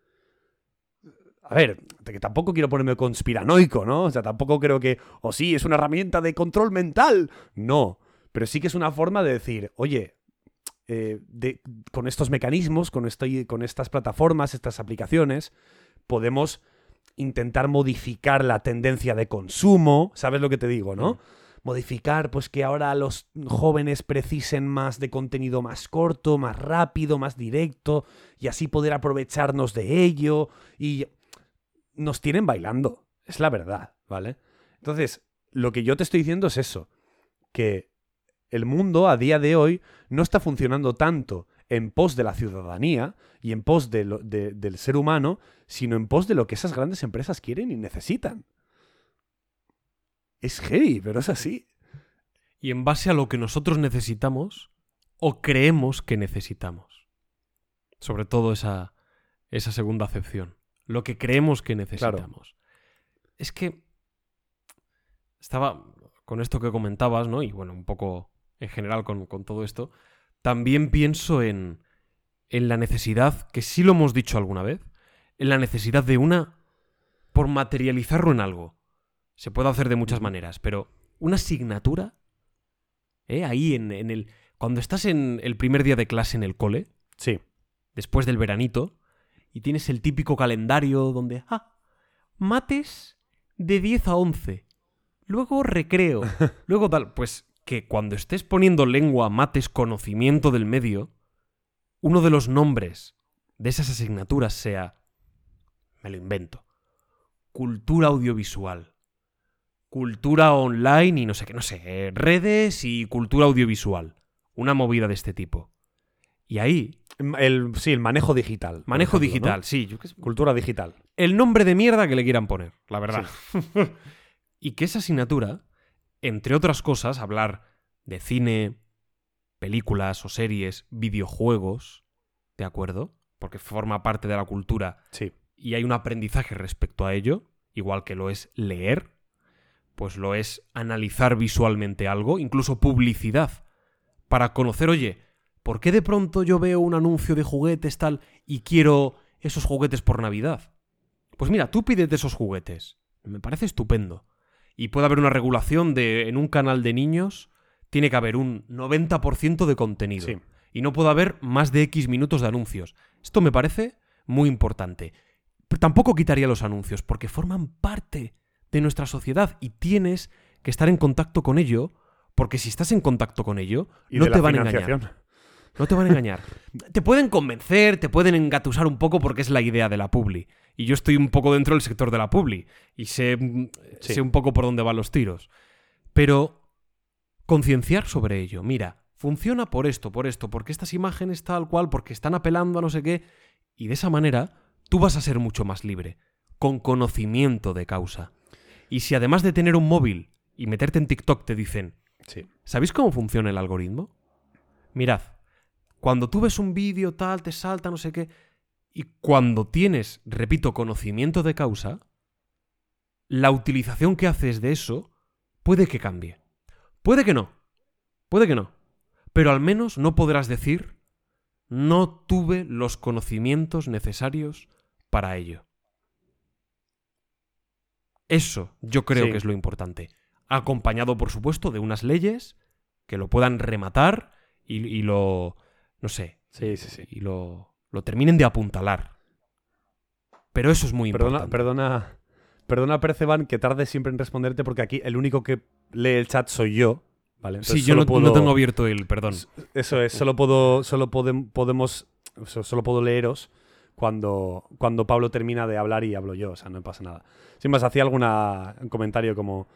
Speaker 3: A ver, que tampoco quiero ponerme conspiranoico, ¿no? O sea, tampoco creo que, o sí, es una herramienta de control mental. No, pero sí que es una forma de decir, oye, eh, de- con estos mecanismos, con, estas plataformas, estas aplicaciones, podemos intentar modificar la tendencia de consumo, ¿sabes lo que te digo, no? Modificar, pues que ahora los jóvenes precisen más de contenido más corto, más rápido, más directo, y así poder aprovecharnos de ello, y nos tienen bailando, es la verdad, ¿vale? Entonces, lo que yo te estoy diciendo es eso, que el mundo a día de hoy no está funcionando tanto en pos de la ciudadanía y en pos de lo- de- del ser humano, sino en pos de lo que esas grandes empresas quieren y necesitan. Es heavy, pero es así.
Speaker 4: Y en base a lo que nosotros necesitamos o creemos que necesitamos. Sobre todo esa, esa segunda acepción. Lo que creemos que necesitamos. Es que estaba con esto que comentabas, ¿no? Y bueno, un poco en general con, con todo esto. También pienso en, en la necesidad, que sí lo hemos dicho alguna vez, en la necesidad de una, por materializarlo en algo. Se puede hacer de muchas maneras, pero una asignatura, ¿eh? ahí en, en el... Cuando estás en el primer día de clase en el cole,
Speaker 3: Sí.
Speaker 4: después del veranito, y tienes el típico calendario donde, ah, mates de 10 a 11, luego recreo, luego tal, pues que cuando estés poniendo lengua, mates, conocimiento del medio, uno de los nombres de esas asignaturas sea, me lo invento, cultura audiovisual, cultura online y no sé qué, no sé, redes y cultura audiovisual, una movida de este tipo. Y ahí,
Speaker 3: El, sí, el manejo digital.
Speaker 4: manejo
Speaker 3: ejemplo,
Speaker 4: digital,
Speaker 3: ¿no?
Speaker 4: sí, yo
Speaker 3: Cultura digital.
Speaker 4: el nombre de mierda que le quieran poner, la verdad. y que esa asignatura, entre otras cosas, hablar de cine, películas o series, videojuegos, ¿de acuerdo? Porque forma parte de la cultura
Speaker 3: Sí.
Speaker 4: y hay un aprendizaje respecto a ello, igual que lo es leer, pues lo es analizar visualmente algo, incluso publicidad, para conocer, oye, ¿por qué de pronto yo veo un anuncio de juguetes tal y quiero esos juguetes por Navidad? Pues mira, tú pídete esos juguetes. Me parece estupendo. Y puede haber una regulación de en un canal de niños tiene que haber un 90% de contenido.
Speaker 3: Sí.
Speaker 4: Y no puede haber más de X minutos de anuncios. Esto me parece muy importante. Pero tampoco quitaría los anuncios, porque forman parte de nuestra sociedad y tienes que estar en contacto con ello, porque si estás en contacto con ello,
Speaker 3: Y
Speaker 4: no te van a engañar. No te van a engañar. te pueden convencer, te pueden engatusar un poco porque es la idea de la publi. Y yo estoy un poco dentro del sector de la publi y sé, mm,
Speaker 3: Sí.
Speaker 4: sé un poco por dónde van los tiros. Pero concienciar sobre ello. Mira, funciona por esto, por esto, porque estas imágenes tal cual, porque están apelando a no sé qué. Y de esa manera tú vas a ser mucho más libre, con conocimiento de causa. Y si además de tener un móvil y meterte en TikTok te dicen,
Speaker 3: Sí.
Speaker 4: ¿sabéis cómo funciona el algoritmo? Mirad, cuando tú ves un vídeo tal, te salta, no sé qué, y cuando tienes, repito, conocimiento de causa, la utilización que haces de eso puede que cambie. Puede que no, puede que no, pero al menos no podrás decir, no tuve los conocimientos necesarios para ello. Eso yo creo
Speaker 3: Sí.
Speaker 4: que es lo importante. Acompañado, por supuesto, de unas leyes que lo puedan rematar y, y lo. no sé.
Speaker 3: Sí, sí, sí.
Speaker 4: Y lo, lo terminen de apuntalar. Pero eso es muy
Speaker 3: Perdona,
Speaker 4: importante.
Speaker 3: perdona, perdona, Perceban, que tarde siempre en responderte porque aquí el único que lee el chat soy yo. ¿vale?
Speaker 4: sí, yo no,
Speaker 3: puedo-
Speaker 4: tengo abierto el perdón.
Speaker 3: Eso es, solo puedo, solo podem- podemos, so- solo puedo leeros cuando, cuando Pablo termina de hablar y hablo yo, o sea, no pasa nada. Sin más, hacía alguna un comentario como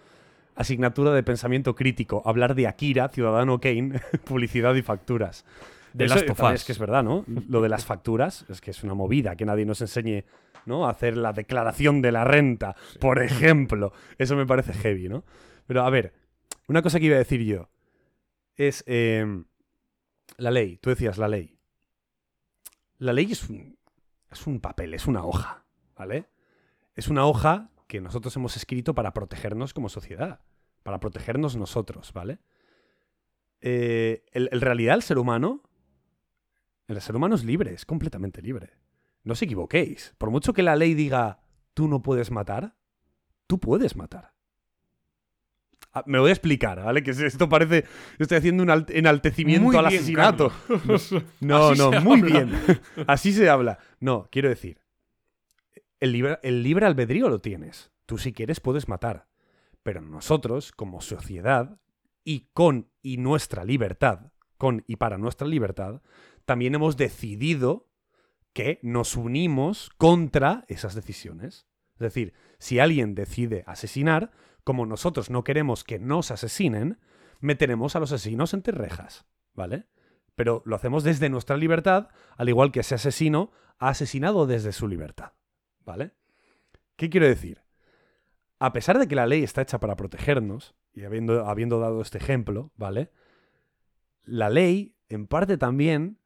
Speaker 3: asignatura de pensamiento crítico, hablar de Akira, Ciudadano Kane, publicidad y facturas.
Speaker 4: De Us.
Speaker 3: Es que es verdad, ¿no? Lo de las facturas es que es una movida, que nadie nos enseñe, ¿no? A hacer la declaración de la renta, por ejemplo. Eso me parece heavy, ¿no? Pero a ver, una cosa que iba a decir yo es eh, la ley. Tú decías la ley. La ley es un, es un papel, es una hoja, ¿vale? Es una hoja que nosotros hemos escrito para protegernos como sociedad, para protegernos nosotros, ¿vale? Eh, en realidad el ser humano, el ser humano es libre, es completamente libre. No os equivoquéis. Por mucho que la ley diga, tú no puedes matar, tú puedes matar. Ah, me voy a explicar, ¿vale? Que esto parece. Estoy haciendo un alt- enaltecimiento
Speaker 4: Muy
Speaker 3: al
Speaker 4: bien,
Speaker 3: asesinato.
Speaker 4: Carlos.
Speaker 3: No, no, muy
Speaker 4: habla.
Speaker 3: bien. Así se habla. No, quiero decir. El libre, el libre albedrío lo tienes. Tú, si quieres, puedes matar. Pero nosotros, como sociedad, y con y nuestra libertad, con y para nuestra libertad, también hemos decidido que nos unimos contra esas decisiones. Es decir, si alguien decide asesinar, como nosotros no queremos que nos asesinen, meteremos a los asesinos entre rejas, ¿vale? Pero lo hacemos desde nuestra libertad, al igual que ese asesino ha asesinado desde su libertad, ¿vale? ¿Qué quiero decir? A pesar de que la ley está hecha para protegernos, y habiendo, habiendo dado este ejemplo, ¿vale? La ley, en parte también,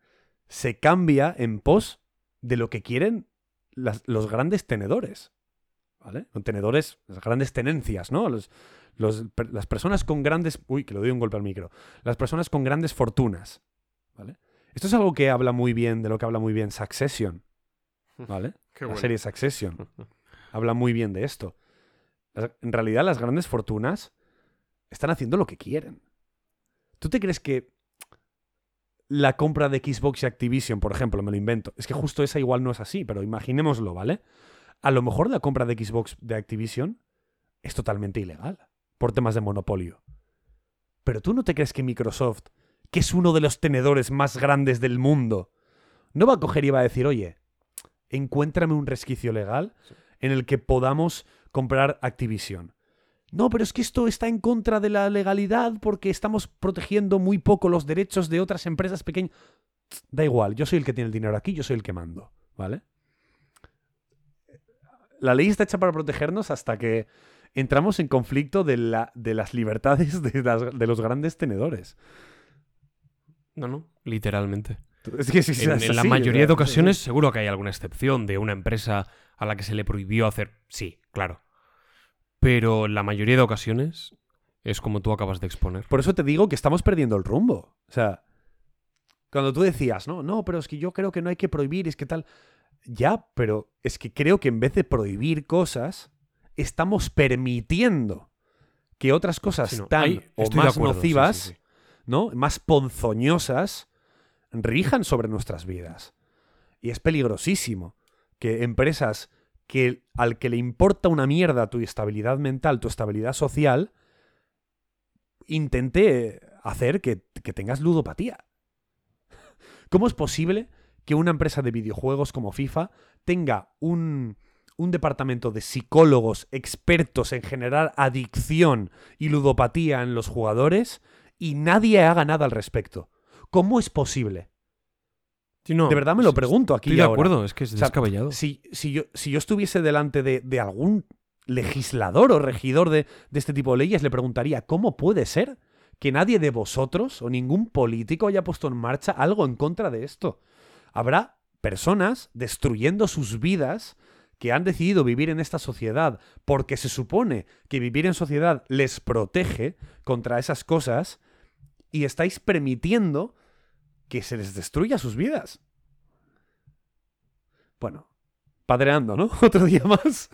Speaker 3: se cambia en pos de lo que quieren las- los grandes tenedores, ¿vale? Los tenedores, las grandes tenencias, ¿no? Los, los- per- las personas con grandes... Uy, que le doy un golpe al micro. Las personas con grandes fortunas, ¿vale? Esto es algo que habla muy bien, de lo que habla muy bien Succession, ¿vale?
Speaker 4: Qué
Speaker 3: la
Speaker 4: bueno.
Speaker 3: serie Succession habla muy bien de esto. En realidad, las grandes fortunas están haciendo lo que quieren. ¿Tú te crees que la compra de Xbox y Activision, por ejemplo, me lo invento? Es que justo esa igual no es así, pero imaginémoslo, ¿vale? A lo mejor la compra de Xbox de Activision es totalmente ilegal por temas de monopolio. Pero tú no te crees que Microsoft, que es uno de los tenedores más grandes del mundo, no va a coger y va a decir, oye, encuéntrame un resquicio legal en el que podamos comprar Activision. No, pero es que esto está en contra de la legalidad porque estamos protegiendo muy poco los derechos de otras empresas pequeñas. Da igual, yo soy el que tiene el dinero aquí, yo soy el que mando, ¿vale? La ley está hecha para protegernos hasta que entramos en conflicto de, la, de las libertades de, las- de los grandes tenedores.
Speaker 4: No, no, literalmente.
Speaker 3: Es que sí, sí,
Speaker 4: En,
Speaker 3: es
Speaker 4: en la mayoría de ocasiones seguro que hay alguna excepción de una empresa a la que se le prohibió hacer... Sí, claro. Pero la mayoría de ocasiones es como tú acabas de exponer.
Speaker 3: Por eso te digo que estamos perdiendo el rumbo. O sea, cuando tú decías, no, no, pero es que yo creo que no hay que prohibir, es que tal. Ya, pero es que creo que en vez de prohibir cosas, estamos permitiendo que otras cosas
Speaker 4: Sí, no,
Speaker 3: tan o más
Speaker 4: acuerdo,
Speaker 3: nocivas,
Speaker 4: sí, sí.
Speaker 3: ¿no? Más ponzoñosas, rijan sobre nuestras vidas. Y es peligrosísimo que empresas que al que le importa una mierda tu estabilidad mental, tu estabilidad social, intente hacer que, tengas ludopatía. ¿Cómo es posible que una empresa de videojuegos como FIFA tenga un, un departamento de psicólogos expertos en generar adicción y ludopatía en los jugadores y nadie haga nada al respecto? ¿Cómo es posible?
Speaker 4: Sí, no,
Speaker 3: de verdad me lo pregunto aquí
Speaker 4: Estoy
Speaker 3: y
Speaker 4: de acuerdo, es que es
Speaker 3: O sea,
Speaker 4: descabellado.
Speaker 3: Si, si, yo, si yo estuviese delante de, de algún legislador o regidor de, de este tipo de leyes, le preguntaría, ¿cómo puede ser que nadie de vosotros o ningún político haya puesto en marcha algo en contra de esto? Habrá personas destruyendo sus vidas que han decidido vivir en esta sociedad porque se supone que vivir en sociedad les protege contra esas cosas y estáis permitiendo que se les destruya sus vidas. Bueno, padreando, ¿no? Otro día más.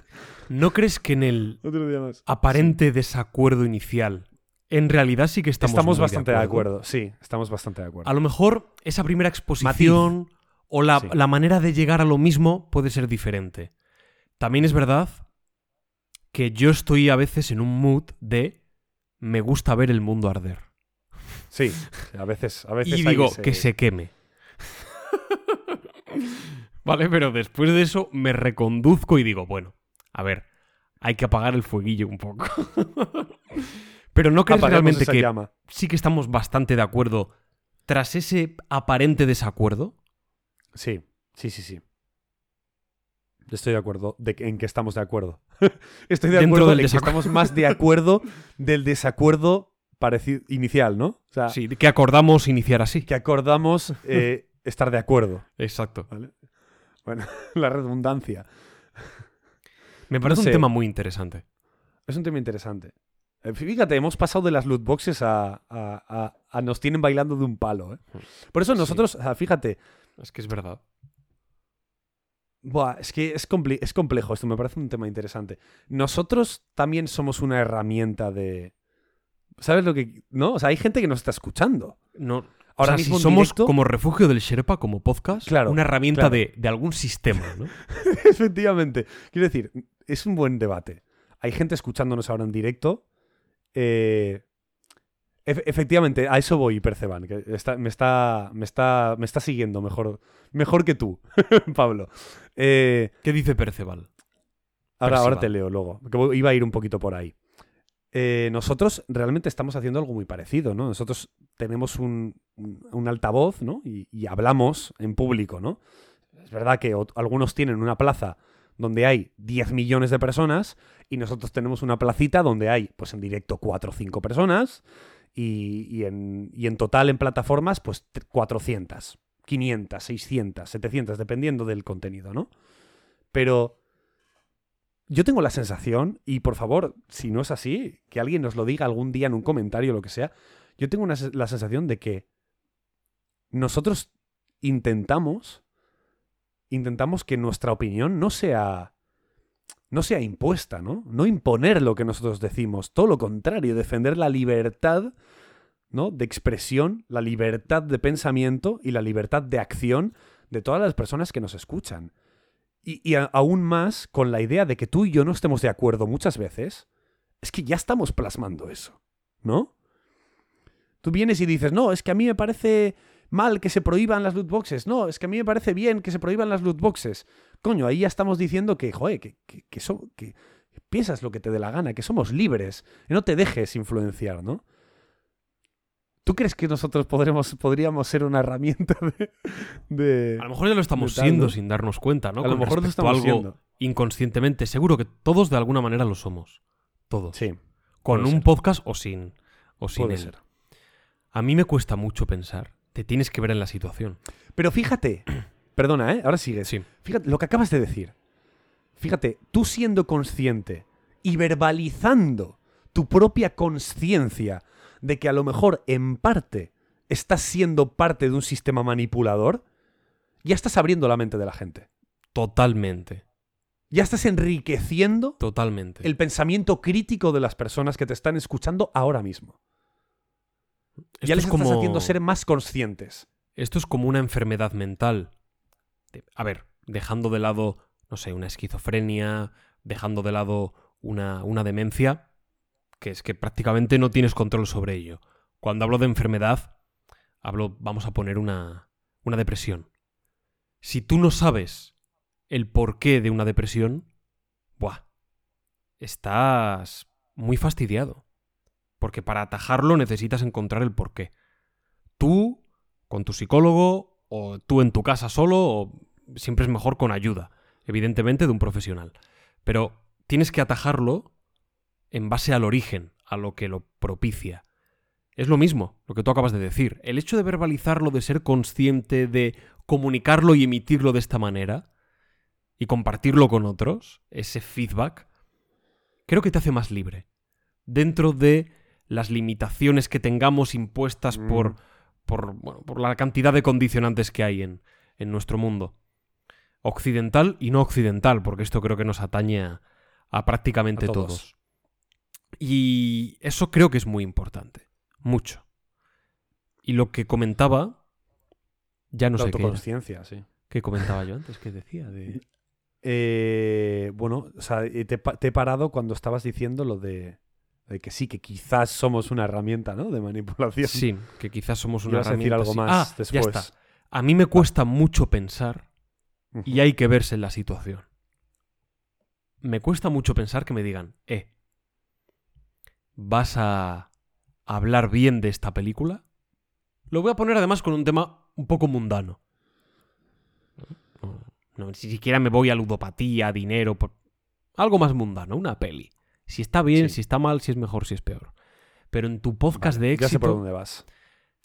Speaker 4: ¿No crees que en el
Speaker 3: Otro día más.
Speaker 4: aparente desacuerdo inicial, en realidad sí que estamos,
Speaker 3: Estamos, bastante de acuerdo. Sí, estamos bastante de acuerdo.
Speaker 4: A lo mejor esa primera exposición o la,
Speaker 3: Sí.
Speaker 4: la manera de llegar a lo mismo puede ser diferente. También es verdad que yo estoy a veces en un mood de me gusta ver el mundo arder.
Speaker 3: Sí, a veces, a veces
Speaker 4: Y digo, que se queme. vale, pero después de eso me reconduzco y digo, bueno, a ver, hay que apagar el fueguillo un poco. pero no crees
Speaker 3: Apaguemos
Speaker 4: realmente que
Speaker 3: llama.
Speaker 4: sí que estamos bastante de acuerdo tras ese aparente desacuerdo.
Speaker 3: Sí, sí, sí, sí. Estoy de acuerdo de que- en que estamos de acuerdo. Estoy de
Speaker 4: Dentro
Speaker 3: acuerdo
Speaker 4: del
Speaker 3: en que estamos más de acuerdo del desacuerdo parecido inicial, ¿no? O sea,
Speaker 4: Sí, que acordamos iniciar así.
Speaker 3: que acordamos eh, estar de acuerdo.
Speaker 4: Exacto.
Speaker 3: ¿vale? Bueno, la redundancia.
Speaker 4: Me parece
Speaker 3: sé.
Speaker 4: un tema muy interesante.
Speaker 3: Es un tema interesante. Eh, Fíjate, hemos pasado de las loot boxes a, a- a- a nos tienen bailando de un palo. ¿eh? Por eso
Speaker 4: Sí.
Speaker 3: nosotros, o sea, fíjate,
Speaker 4: Es que es verdad.
Speaker 3: buah, es que es complejo esto, me parece un tema interesante. Nosotros también somos una herramienta de... ¿Sabes lo que...? ¿No? O sea, hay gente que nos está escuchando.
Speaker 4: No,
Speaker 3: Ahora
Speaker 4: o sea,
Speaker 3: mismo
Speaker 4: si somos
Speaker 3: directo-
Speaker 4: como refugio del Sherpa, como podcast,
Speaker 3: Claro,
Speaker 4: una herramienta
Speaker 3: claro.
Speaker 4: de, de algún sistema, ¿no?
Speaker 3: Efectivamente. Quiero decir, es un buen debate. Hay gente escuchándonos ahora en directo. Eh, efe- efectivamente, a eso voy, Perceban. Que está- me, está, me, está, me está siguiendo mejor, mejor que tú, Pablo. Eh,
Speaker 4: ¿Qué dice Perceval?
Speaker 3: ahora, ahora
Speaker 4: Percival.
Speaker 3: te leo luego. que voy- iba a ir un poquito por ahí. Eh, nosotros realmente estamos haciendo algo muy parecido, ¿no? Nosotros tenemos un, un- altavoz, ¿no? Y, hablamos en público, ¿no? Es verdad que algunos tienen una plaza donde hay 10 millones de personas y nosotros tenemos una placita donde hay, pues en directo, 4 o 5 personas y, y en, y en total en plataformas, pues t- 400, 500, 600, 700, dependiendo del contenido, ¿no? Pero yo tengo la sensación, y por favor, si no es así, que alguien nos lo diga algún día en un comentario o lo que sea, yo tengo la sensación de que nosotros intentamos, intentamos que nuestra opinión no sea, no sea impuesta, ¿no? No imponer lo que nosotros decimos, todo lo contrario, defender la libertad, ¿no? De expresión, la libertad de pensamiento y la libertad de acción de todas las personas que nos escuchan. Y, aún más con la idea de que tú y yo no estemos de acuerdo muchas veces, es que ya estamos plasmando eso, ¿no? Tú vienes y dices, no, es que a mí me parece mal que se prohíban las loot boxes, no, es que a mí me parece bien que se prohíban las loot boxes. Coño, ahí ya estamos diciendo que, joder, que, que, que, que piensas lo que te dé la gana, que somos libres, que no te dejes influenciar, ¿no? ¿Tú crees que nosotros podremos, podríamos ser una herramienta de... de-
Speaker 4: A lo mejor ya lo estamos siendo sin darnos cuenta, ¿no?
Speaker 3: A lo
Speaker 4: Con
Speaker 3: mejor lo estamos
Speaker 4: algo
Speaker 3: siendo.
Speaker 4: inconscientemente. Seguro que todos de alguna manera lo somos. Todos.
Speaker 3: Sí,
Speaker 4: Con un
Speaker 3: ser.
Speaker 4: podcast o sin. O sin
Speaker 3: puede
Speaker 4: él.
Speaker 3: ser.
Speaker 4: A mí me cuesta mucho pensar. Te tienes que ver en la situación.
Speaker 3: Pero fíjate, perdona, ¿eh? Ahora sigues.
Speaker 4: Sí.
Speaker 3: Fíjate lo que acabas de decir. Fíjate, tú siendo consciente y verbalizando tu propia conciencia de que a lo mejor en parte estás siendo parte de un sistema manipulador, ya estás abriendo la mente de la gente.
Speaker 4: Totalmente.
Speaker 3: Ya estás enriqueciendo
Speaker 4: Totalmente.
Speaker 3: el pensamiento crítico de las personas que te están escuchando ahora mismo.
Speaker 4: Esto
Speaker 3: ya les
Speaker 4: es
Speaker 3: estás
Speaker 4: como-
Speaker 3: haciendo ser más conscientes.
Speaker 4: Esto es como una enfermedad mental. A ver, dejando de lado, no sé, una esquizofrenia, dejando de lado una, una demencia, que es que prácticamente no tienes control sobre ello. Cuando hablo de enfermedad, hablo, vamos a poner una, una depresión. Si tú no sabes el porqué de una depresión, buah, estás muy fastidiado. Porque para atajarlo necesitas encontrar el porqué. Tú, con tu psicólogo o tú en tu casa solo, o siempre es mejor con ayuda, evidentemente, de un profesional. Pero tienes que atajarlo en base al origen, a lo que lo propicia. Es lo mismo, lo que tú acabas de decir. El hecho de verbalizarlo, de ser consciente, de comunicarlo y emitirlo de esta manera, y compartirlo con otros, ese feedback, creo que te hace más libre. Dentro de las limitaciones que tengamos impuestas
Speaker 3: Mm.
Speaker 4: por, por, bueno, por la cantidad de condicionantes que hay en, en nuestro mundo. Occidental y no occidental, porque esto creo que nos atañe a, a prácticamente
Speaker 3: A todos.
Speaker 4: todos. Y eso creo que es muy importante. Mucho. Y lo que comentaba, ya no
Speaker 3: la
Speaker 4: sé qué, era.
Speaker 3: autoconsciencia, sí.
Speaker 4: ¿Qué comentaba yo antes? ¿Qué decía? De...
Speaker 3: Eh, bueno, o sea, eh, te, te he parado cuando estabas diciendo lo de, de que sí, que quizás somos una herramienta, ¿no? De manipulación.
Speaker 4: Sí, que quizás somos una
Speaker 3: Ibas a decir
Speaker 4: herramienta.
Speaker 3: algo
Speaker 4: sí.
Speaker 3: más
Speaker 4: Ah,
Speaker 3: después.
Speaker 4: Ya está. A mí me cuesta mucho pensar y hay que verse en la situación. Me cuesta mucho pensar que me digan, eh, ¿vas a hablar bien de esta película? Lo voy a poner además con un tema un poco mundano. No, ni siquiera me voy a ludopatía, dinero, por... algo más mundano, una peli. Si está bien,
Speaker 3: Sí.
Speaker 4: si está mal, si es mejor, si es peor. Pero en tu podcast
Speaker 3: Vale,
Speaker 4: de
Speaker 3: Ya sé por
Speaker 4: éxito,
Speaker 3: dónde vas.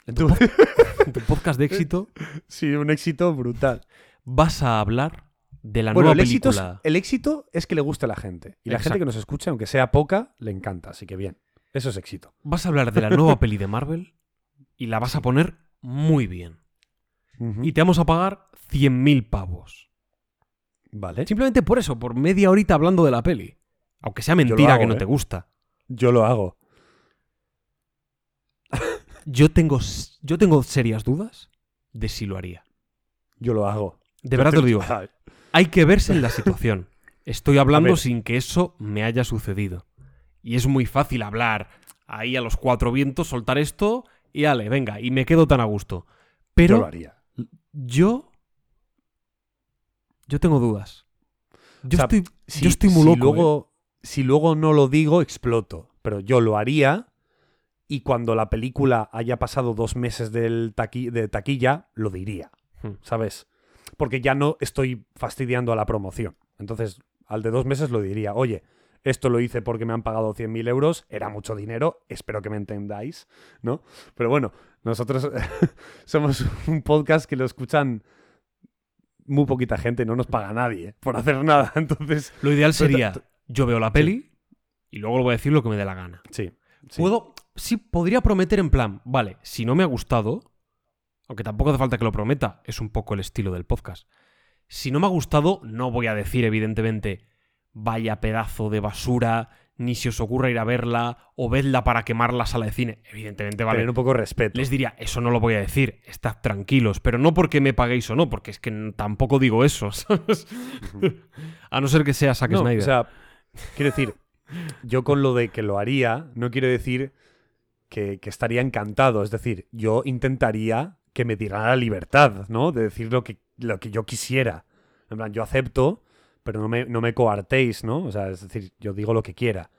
Speaker 4: en tu, en tu podcast de éxito,
Speaker 3: Sí, un éxito brutal.
Speaker 4: vas a hablar de la
Speaker 3: bueno,
Speaker 4: nueva
Speaker 3: el éxito, es, el éxito es que le guste a la gente. Y la gente que nos escucha, aunque sea poca, le encanta. Así que bien. Eso es éxito.
Speaker 4: Vas a hablar de la nueva peli de Marvel y la vas a poner muy bien. Y te vamos a pagar 100.000 pavos.
Speaker 3: Vale.
Speaker 4: Simplemente por eso, por media horita hablando de la peli. Aunque sea mentira
Speaker 3: hago,
Speaker 4: que no
Speaker 3: ¿eh?
Speaker 4: te gusta.
Speaker 3: Yo lo hago.
Speaker 4: Yo tengo, yo tengo serias dudas de si lo haría.
Speaker 3: Yo lo hago.
Speaker 4: De verdad te lo digo.
Speaker 3: Ay,
Speaker 4: Hay que verse en la situación. Estoy hablando sin que eso me haya sucedido. Y es muy fácil hablar ahí a los cuatro vientos, soltar esto y ale, venga, y me quedo tan a gusto.
Speaker 3: Yo
Speaker 4: Pero
Speaker 3: lo haría.
Speaker 4: yo. Yo tengo dudas. Yo,
Speaker 3: O sea,
Speaker 4: estoy,
Speaker 3: Si,
Speaker 4: yo estoy muy
Speaker 3: si
Speaker 4: loco. ¿eh?
Speaker 3: Luego, Si luego no lo digo, exploto. Pero yo lo haría. Y cuando la película haya pasado dos meses del taqui- de taquilla, lo diría.
Speaker 4: Hmm.
Speaker 3: ¿Sabes? Porque ya no estoy fastidiando a la promoción. Entonces, al de dos meses lo diría. Oye, esto lo hice porque me han pagado 100.000 euros. Era mucho dinero. Espero que me entendáis. ¿No? Pero bueno, nosotros somos un podcast que lo escuchan muy poquita gente. No nos paga nadie por hacer nada. Entonces,
Speaker 4: Lo ideal sería: yo veo la peli y luego le voy a decir lo que me dé la gana.
Speaker 3: sí. sí.
Speaker 4: Puedo. Sí, podría prometer en plan, vale, si no me ha gustado, aunque tampoco hace falta que lo prometa, es un poco el estilo del podcast. Si no me ha gustado, no voy a decir, evidentemente, vaya pedazo de basura, ni si os ocurra ir a verla, o vedla para quemar la sala de cine. Evidentemente, vale.
Speaker 3: Tener un poco de respeto.
Speaker 4: Les diría, eso no lo voy a decir, estad tranquilos, pero no porque me paguéis o no, porque es que tampoco digo eso, ¿sabes? a no ser que sea Zack
Speaker 3: No,
Speaker 4: Snyder.
Speaker 3: o sea, quiero decir, yo con lo de que lo haría, no quiero decir que, que estaría encantado. Es decir, yo intentaría que me dieran la libertad, ¿no? De decir lo que, lo que yo quisiera. En plan, yo acepto, pero no me, no me coartéis, ¿no? O sea, es decir, yo digo lo que quiera.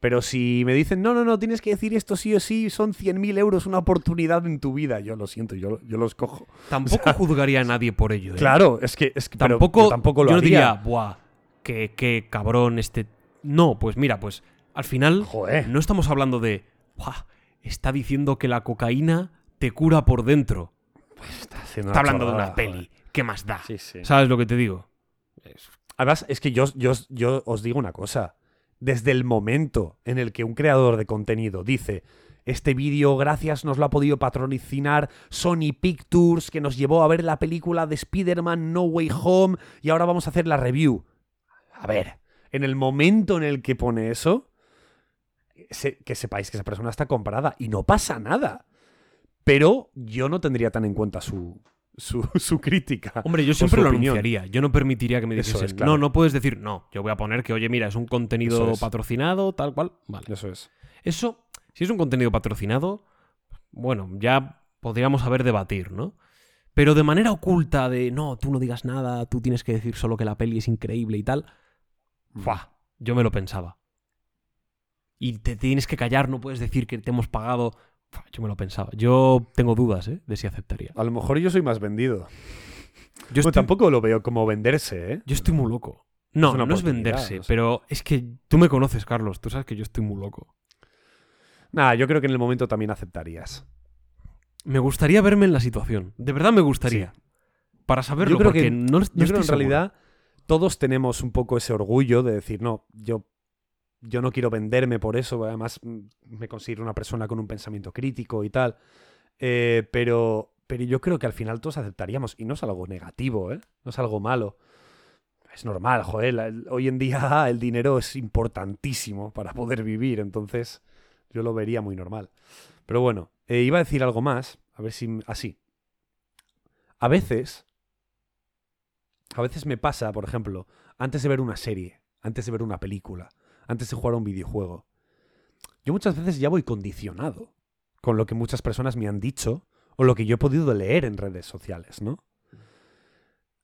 Speaker 3: Pero si me dicen, no, no, no, tienes que decir esto sí o sí, son 100.000 euros, una oportunidad en tu vida. Yo lo siento, yo, yo los cojo.
Speaker 4: tampoco juzgaría a nadie por ello. ¿eh?
Speaker 3: Claro, es que, es que
Speaker 4: tampoco,
Speaker 3: yo tampoco lo
Speaker 4: yo no
Speaker 3: haría.
Speaker 4: diría, buah, qué, qué cabrón este. No, pues mira, pues al final
Speaker 3: Joder.
Speaker 4: no estamos hablando de, buah, está diciendo que la cocaína te cura por dentro.
Speaker 3: Está, haciendo
Speaker 4: Está
Speaker 3: una
Speaker 4: hablando de una peli.
Speaker 3: joder.
Speaker 4: ¿Qué más da?
Speaker 3: Sí, sí.
Speaker 4: ¿Sabes lo que te digo?
Speaker 3: Además, es que yo, yo, yo os digo una cosa. Desde el momento en el que un creador de contenido dice, este vídeo, gracias, nos lo ha podido patrocinar Sony Pictures, que nos llevó a ver la película de Spider-Man No Way Home, y ahora vamos a hacer la review. A ver, en el momento en el que pone eso, que sepáis que esa persona está comprada y no pasa nada. Pero yo no tendría tan en cuenta su, su, su crítica.
Speaker 4: Hombre, yo siempre lo
Speaker 3: opinión.
Speaker 4: anunciaría. Yo no permitiría que me
Speaker 3: Eso
Speaker 4: dijesen,
Speaker 3: es, claro.
Speaker 4: no, no puedes decir, no, yo voy a poner que, oye, mira, es un contenido
Speaker 3: es.
Speaker 4: patrocinado, tal cual. Vale.
Speaker 3: Eso es.
Speaker 4: Eso, si es un contenido patrocinado, bueno, ya podríamos saber debatir, ¿no? Pero de manera oculta, de no, tú no digas nada, tú tienes que decir solo que la peli es increíble y tal, ¡fua! yo me lo pensaba. Y te tienes que callar, no puedes decir que te hemos pagado. Yo me lo pensaba. Yo tengo dudas, ¿eh? De si aceptaría.
Speaker 3: A lo mejor yo soy más vendido.
Speaker 4: Yo estoy,
Speaker 3: tampoco lo veo como venderse, ¿eh?
Speaker 4: yo estoy muy loco. No, no es venderse,
Speaker 3: o sea.
Speaker 4: pero es que tú me conoces, Carlos. Tú sabes que yo estoy muy loco.
Speaker 3: Nada, yo creo que en el momento también aceptarías.
Speaker 4: Me gustaría verme en la situación. De verdad me gustaría. Para saberlo,
Speaker 3: Yo creo
Speaker 4: porque
Speaker 3: que-
Speaker 4: no, no
Speaker 3: Yo creo
Speaker 4: estoy
Speaker 3: que en
Speaker 4: seguro.
Speaker 3: realidad todos tenemos un poco ese orgullo de decir, no, yo, yo no quiero venderme por eso, además mm, me considero una persona con un pensamiento crítico y tal, Eh, pero, pero yo creo que al final todos aceptaríamos, y no es algo negativo, ¿eh? no es algo malo. Es normal, joder, hoy en día el dinero es importantísimo para poder vivir, entonces yo lo vería muy normal. Pero bueno, eh, iba a decir algo más, a ver si... Así. A veces a veces me pasa, por ejemplo, antes de ver una serie, antes de ver una película, antes de jugar a un videojuego, yo muchas veces ya voy condicionado con lo que muchas personas me han dicho o lo que yo he podido leer en redes sociales, ¿no?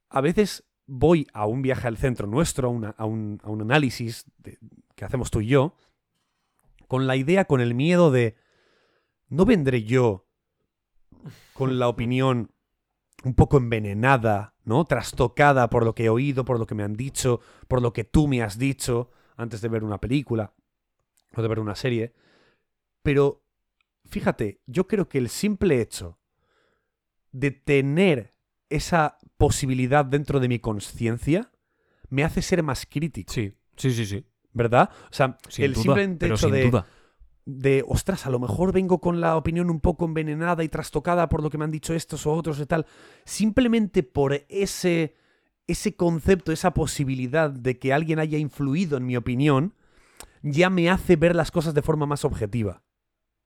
Speaker 3: A veces voy a un viaje al centro nuestro, a, un, análisis que hacemos tú y yo, con la idea, con el miedo de, ¿no vendré yo con la opinión un poco envenenada, ¿no? Trastocada por lo que he oído, por lo que me han dicho, por lo que tú me has dicho antes de ver una película o de ver una serie. Pero fíjate, yo creo que el simple hecho de tener esa posibilidad dentro de mi conciencia me hace ser más crítico,
Speaker 4: Sí, sí, sí, sí.
Speaker 3: ¿verdad? O sea,
Speaker 4: Sin
Speaker 3: el
Speaker 4: duda,
Speaker 3: simple hecho de,
Speaker 4: duda.
Speaker 3: de, ostras, a lo mejor vengo con la opinión un poco envenenada y trastocada por lo que me han dicho estos o otros y tal, simplemente por ese, ese concepto, esa posibilidad de que alguien haya influido en mi opinión, ya me hace ver las cosas de forma más objetiva,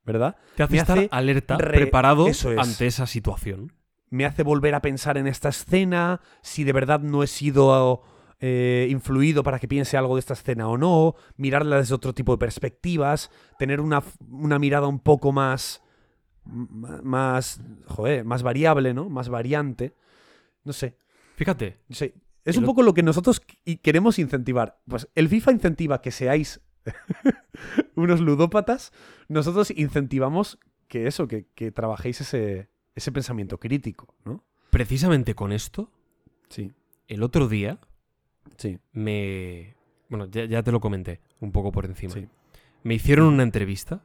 Speaker 3: ¿verdad?
Speaker 4: Te hace
Speaker 3: me
Speaker 4: estar
Speaker 3: hace
Speaker 4: alerta,
Speaker 3: re-
Speaker 4: preparado
Speaker 3: eso es.
Speaker 4: ante esa situación.
Speaker 3: me hace volver a pensar en esta escena, si de verdad no he sido eh, influido para que piense algo de esta escena o no, mirarla desde otro tipo de perspectivas, tener una, una mirada un poco más, más, joder, más variable, ¿no? Más variante. No sé,
Speaker 4: Fíjate.
Speaker 3: Es un
Speaker 4: lo-
Speaker 3: poco lo que nosotros qu- queremos incentivar. Pues el FIFA incentiva que seáis unos ludópatas. Nosotros incentivamos que eso, que, que trabajéis ese, ese pensamiento crítico, ¿no?
Speaker 4: precisamente con esto,
Speaker 3: Sí,
Speaker 4: el otro día
Speaker 3: sí,
Speaker 4: me... Bueno, ya, ya te lo comenté un poco por encima.
Speaker 3: sí.
Speaker 4: Me hicieron una entrevista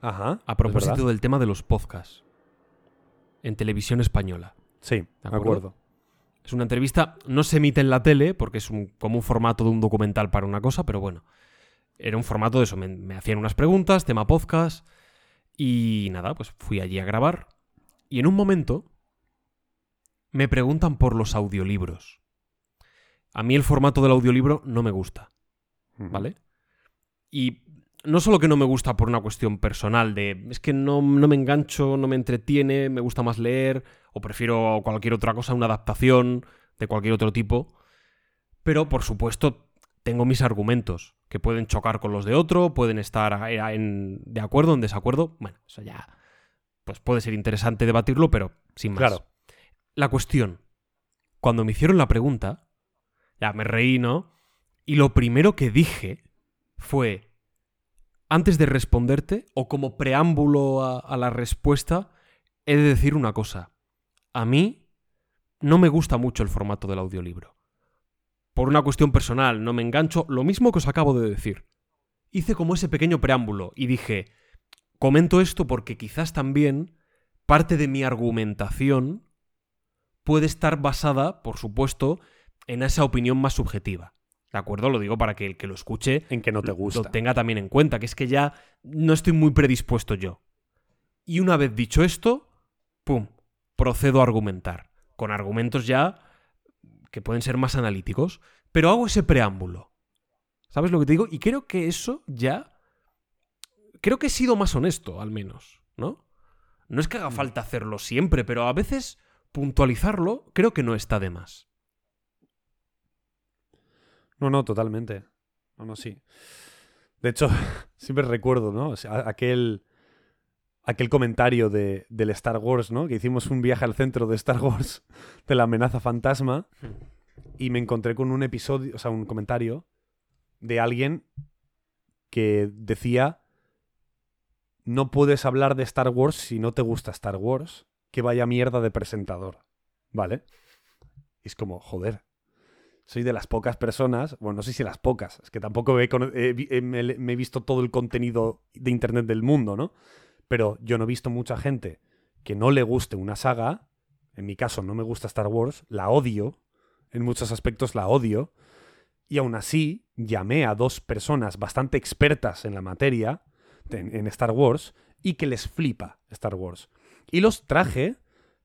Speaker 3: Ajá.
Speaker 4: a
Speaker 3: ¿es
Speaker 4: propósito del tema de los podcasts en televisión española.
Speaker 3: Sí, de
Speaker 4: acuerdo?
Speaker 3: acuerdo.
Speaker 4: Es una entrevista, no se emite en la tele porque es un, como un formato de un documental para una cosa, pero bueno, era un formato de eso. Me, me hacían unas preguntas, tema podcast, y nada, pues fui allí a grabar. Y en un momento me preguntan por los audiolibros. A mí el formato del audiolibro no me gusta. ¿vale? Y no solo que no me gusta por una cuestión personal de es que no, no me engancho, no me entretiene, me gusta más leer o prefiero cualquier otra cosa, una adaptación de cualquier otro tipo, pero por supuesto tengo mis argumentos que pueden chocar con los de otro, pueden estar en, de acuerdo, en desacuerdo, bueno, eso ya pues puede ser interesante debatirlo, pero sin más.
Speaker 3: Claro.
Speaker 4: La cuestión, cuando me hicieron la pregunta, ya me reí, ¿no? Y lo primero que dije fue, antes de responderte, o como preámbulo a, a la respuesta, he de decir una cosa. A mí no me gusta mucho el formato del audiolibro. Por una cuestión personal, no me engancho, lo mismo que os acabo de decir. Hice como ese pequeño preámbulo y dije, comento esto porque quizás también parte de mi argumentación puede estar basada, por supuesto, en esa opinión más subjetiva. ¿De acuerdo? Lo digo para que el que lo escuche
Speaker 3: En que no te
Speaker 4: lo tenga también en cuenta, que es que ya no estoy muy predispuesto yo. Y una vez dicho esto, ¡pum! Procedo a argumentar. Con argumentos ya que pueden ser más analíticos. Pero hago ese preámbulo. ¿Sabes lo que te digo? Y creo que eso ya. Creo que he sido más honesto, al menos, ¿no? No es que haga falta hacerlo siempre, pero a veces puntualizarlo creo que no está de más.
Speaker 3: No, no, totalmente. No, no, sí. De hecho, siempre recuerdo, ¿no? O sea, aquel, aquel comentario de, del Star Wars, ¿no? Que hicimos un viaje al centro de Star Wars de la amenaza fantasma y me encontré con un episodio, o sea, un comentario de alguien que decía no puedes hablar de Star Wars si no te gusta Star Wars. Que vaya mierda de presentador. ¿Vale? Es como, joder. Soy de las pocas personas, bueno, no sé si las pocas, es que tampoco me, me he visto todo el contenido de Internet del mundo, ¿no? Pero yo no he visto mucha gente que no le guste una saga. En mi caso, no me gusta Star Wars, la odio. En muchos aspectos la odio. Y aún así, llamé a dos personas bastante expertas en la materia, en, Star Wars, y que les flipa Star Wars. Y los traje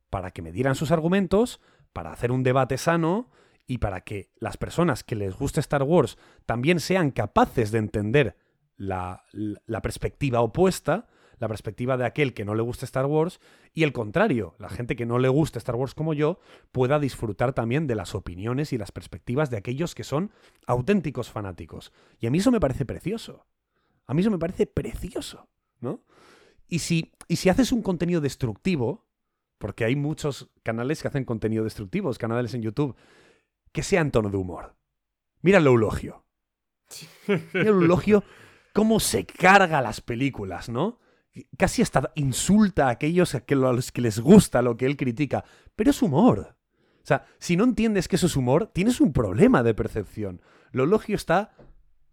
Speaker 3: para que me dieran sus argumentos, para hacer un debate sano y para que las personas que les guste Star Wars también sean capaces de entender la perspectiva opuesta, la perspectiva de aquel que no le gusta Star Wars, y el contrario, la gente que no le gusta Star Wars como yo pueda disfrutar también de las opiniones y las perspectivas de aquellos que son auténticos fanáticos. Y a mí eso me parece precioso. A mí eso me parece precioso, ¿no? Y si, y si haces un contenido destructivo, porque hay muchos canales que hacen contenido destructivos, canales en YouTube, que sea en tono de humor. Mira el eulogio. Mira el eulogio cómo se carga las películas, ¿no? Casi hasta insulta a aquellos a los que les gusta lo que él critica. Pero es humor. O sea, si no entiendes que eso es humor, tienes un problema de percepción. Lo elogio está.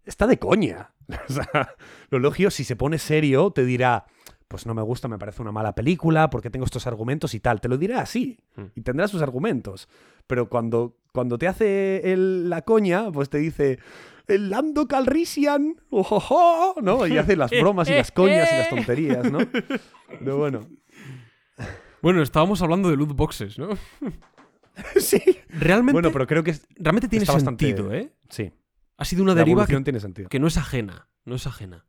Speaker 3: está de coña. O sea, lo elogio, si se pone serio, te dirá. Pues no me gusta, me parece una mala película, porque tengo estos argumentos y tal. Te lo dirá así.
Speaker 4: Hmm.
Speaker 3: Y tendrá sus argumentos. Pero cuando, cuando te hace el- la coña, pues te dice. El Lando Calrissian, ojojo, ¿no? Y hace las bromas y las coñas y las tonterías, ¿no? Pero bueno.
Speaker 4: Bueno, estábamos hablando de loot boxes, ¿no?
Speaker 3: sí.
Speaker 4: Realmente,
Speaker 3: Bueno, pero creo que es-
Speaker 4: realmente tiene
Speaker 3: bastante-
Speaker 4: sentido, ¿eh?
Speaker 3: sí.
Speaker 4: Ha sido una
Speaker 3: La
Speaker 4: deriva que,
Speaker 3: tiene sentido.
Speaker 4: que no es ajena. No es ajena.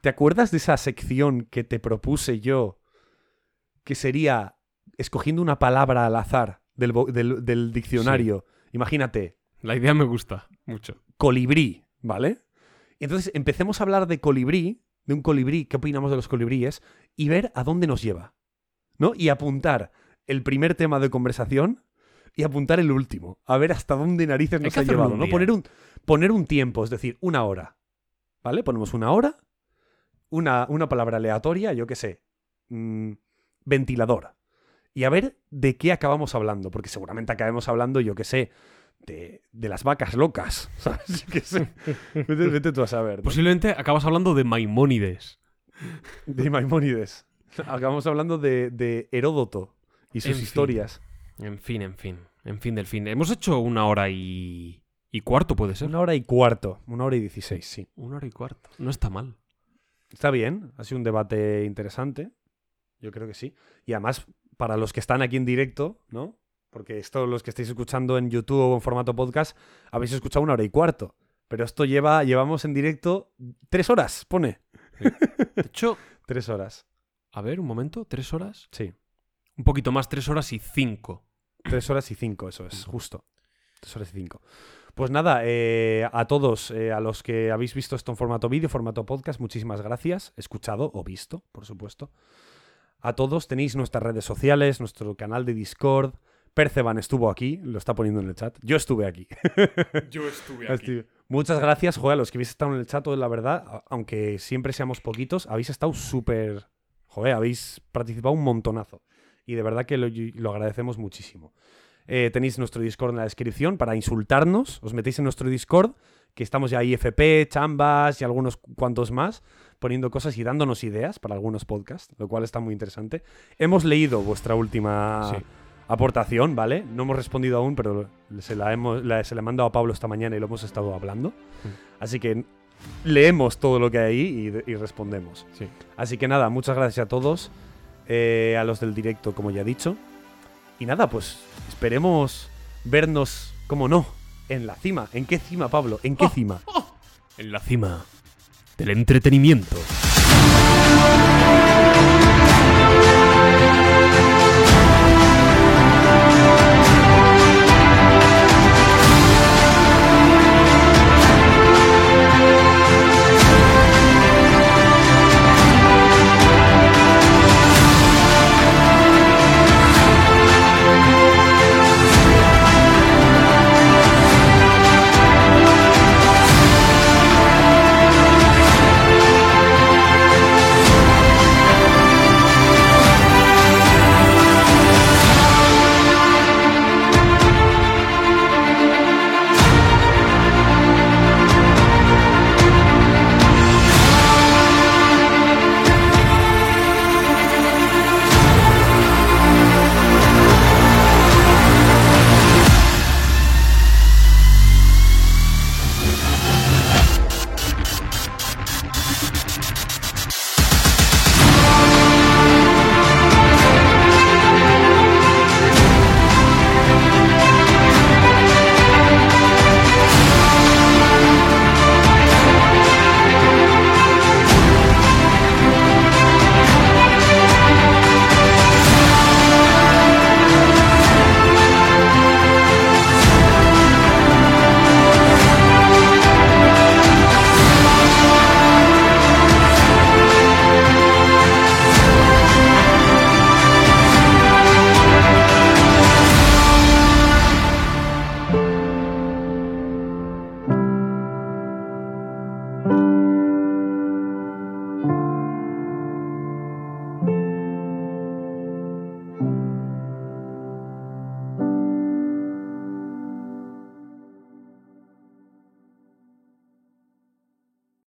Speaker 3: ¿Te acuerdas de esa sección que te propuse yo? Que sería escogiendo una palabra al azar del, vo- del- del diccionario. Imagínate,
Speaker 4: La idea me gusta mucho.
Speaker 3: Colibrí, ¿vale? Y entonces empecemos a hablar de colibrí, de un colibrí, qué opinamos de los colibríes, y ver a dónde nos lleva. ¿No? Y apuntar el primer tema de conversación y apuntar el último. A ver hasta dónde narices nos ha llevado. ¿no? Poner, un, poner un tiempo, es decir, una hora. ¿Vale? Ponemos una hora, una, una palabra aleatoria, yo qué sé. mm, ventilador. Y a ver de qué acabamos hablando. Porque seguramente acabemos hablando, yo qué sé, de, de las vacas locas. Sé. Vete, vete tú a saber. ¿no?
Speaker 4: Posiblemente acabas hablando de Maimónides.
Speaker 3: De Maimónides. Acabamos hablando de, de Heródoto y sus
Speaker 4: En fin.
Speaker 3: historias.
Speaker 4: En fin, en fin. En fin del fin. Hemos hecho una hora y. y cuarto, puede ser.
Speaker 3: Una hora y cuarto. Una hora y dieciséis, sí.
Speaker 4: Una hora y cuarto. No está mal.
Speaker 3: Está bien. Ha sido un debate interesante. Yo creo que sí. Y además, para los que están aquí en directo, ¿no? Porque esto, los que estáis escuchando en YouTube o en formato podcast, habéis escuchado una hora y cuarto. Pero esto lleva, llevamos en directo tres horas, pone.
Speaker 4: De hecho,
Speaker 3: Tres horas.
Speaker 4: a ver, un momento. ¿Tres horas?
Speaker 3: Sí.
Speaker 4: Un poquito más, tres horas y cinco.
Speaker 3: Tres horas y cinco, eso es, justo. Tres horas y cinco. Pues nada, eh, a todos, eh, a los que habéis visto esto en formato vídeo, formato podcast, muchísimas gracias. Escuchado o visto, por supuesto. A todos tenéis nuestras redes sociales, nuestro canal de Discord. Perceban estuvo aquí, lo está poniendo en el chat. Yo estuve aquí.
Speaker 4: Yo estuve
Speaker 3: Estuve- Muchas gracias, joder, a los que habéis estado en el chat, la verdad, aunque siempre seamos poquitos, habéis estado súper... Joder, habéis participado un montonazo. Y de verdad que lo, lo agradecemos muchísimo. Eh, tenéis nuestro Discord en la descripción para insultarnos. Os metéis en nuestro Discord, que estamos ya IFP, Chambas y algunos cu- cuantos más, poniendo cosas y dándonos ideas para algunos podcasts, lo cual está muy interesante. Hemos leído vuestra última
Speaker 4: Sí.
Speaker 3: Aportación, ¿vale? No hemos respondido aún, pero se la, hemos, la- se la he mandado a Pablo esta mañana y lo hemos estado hablando. Así que leemos todo lo que hay ahí y, y respondemos.
Speaker 4: Sí.
Speaker 3: Así que nada, muchas gracias a todos, eh, a los del directo, como ya he dicho. Y nada, pues esperemos vernos, como no, en la cima. ¿En qué cima, Pablo? ¿En qué cima?
Speaker 4: En la cima del entretenimiento.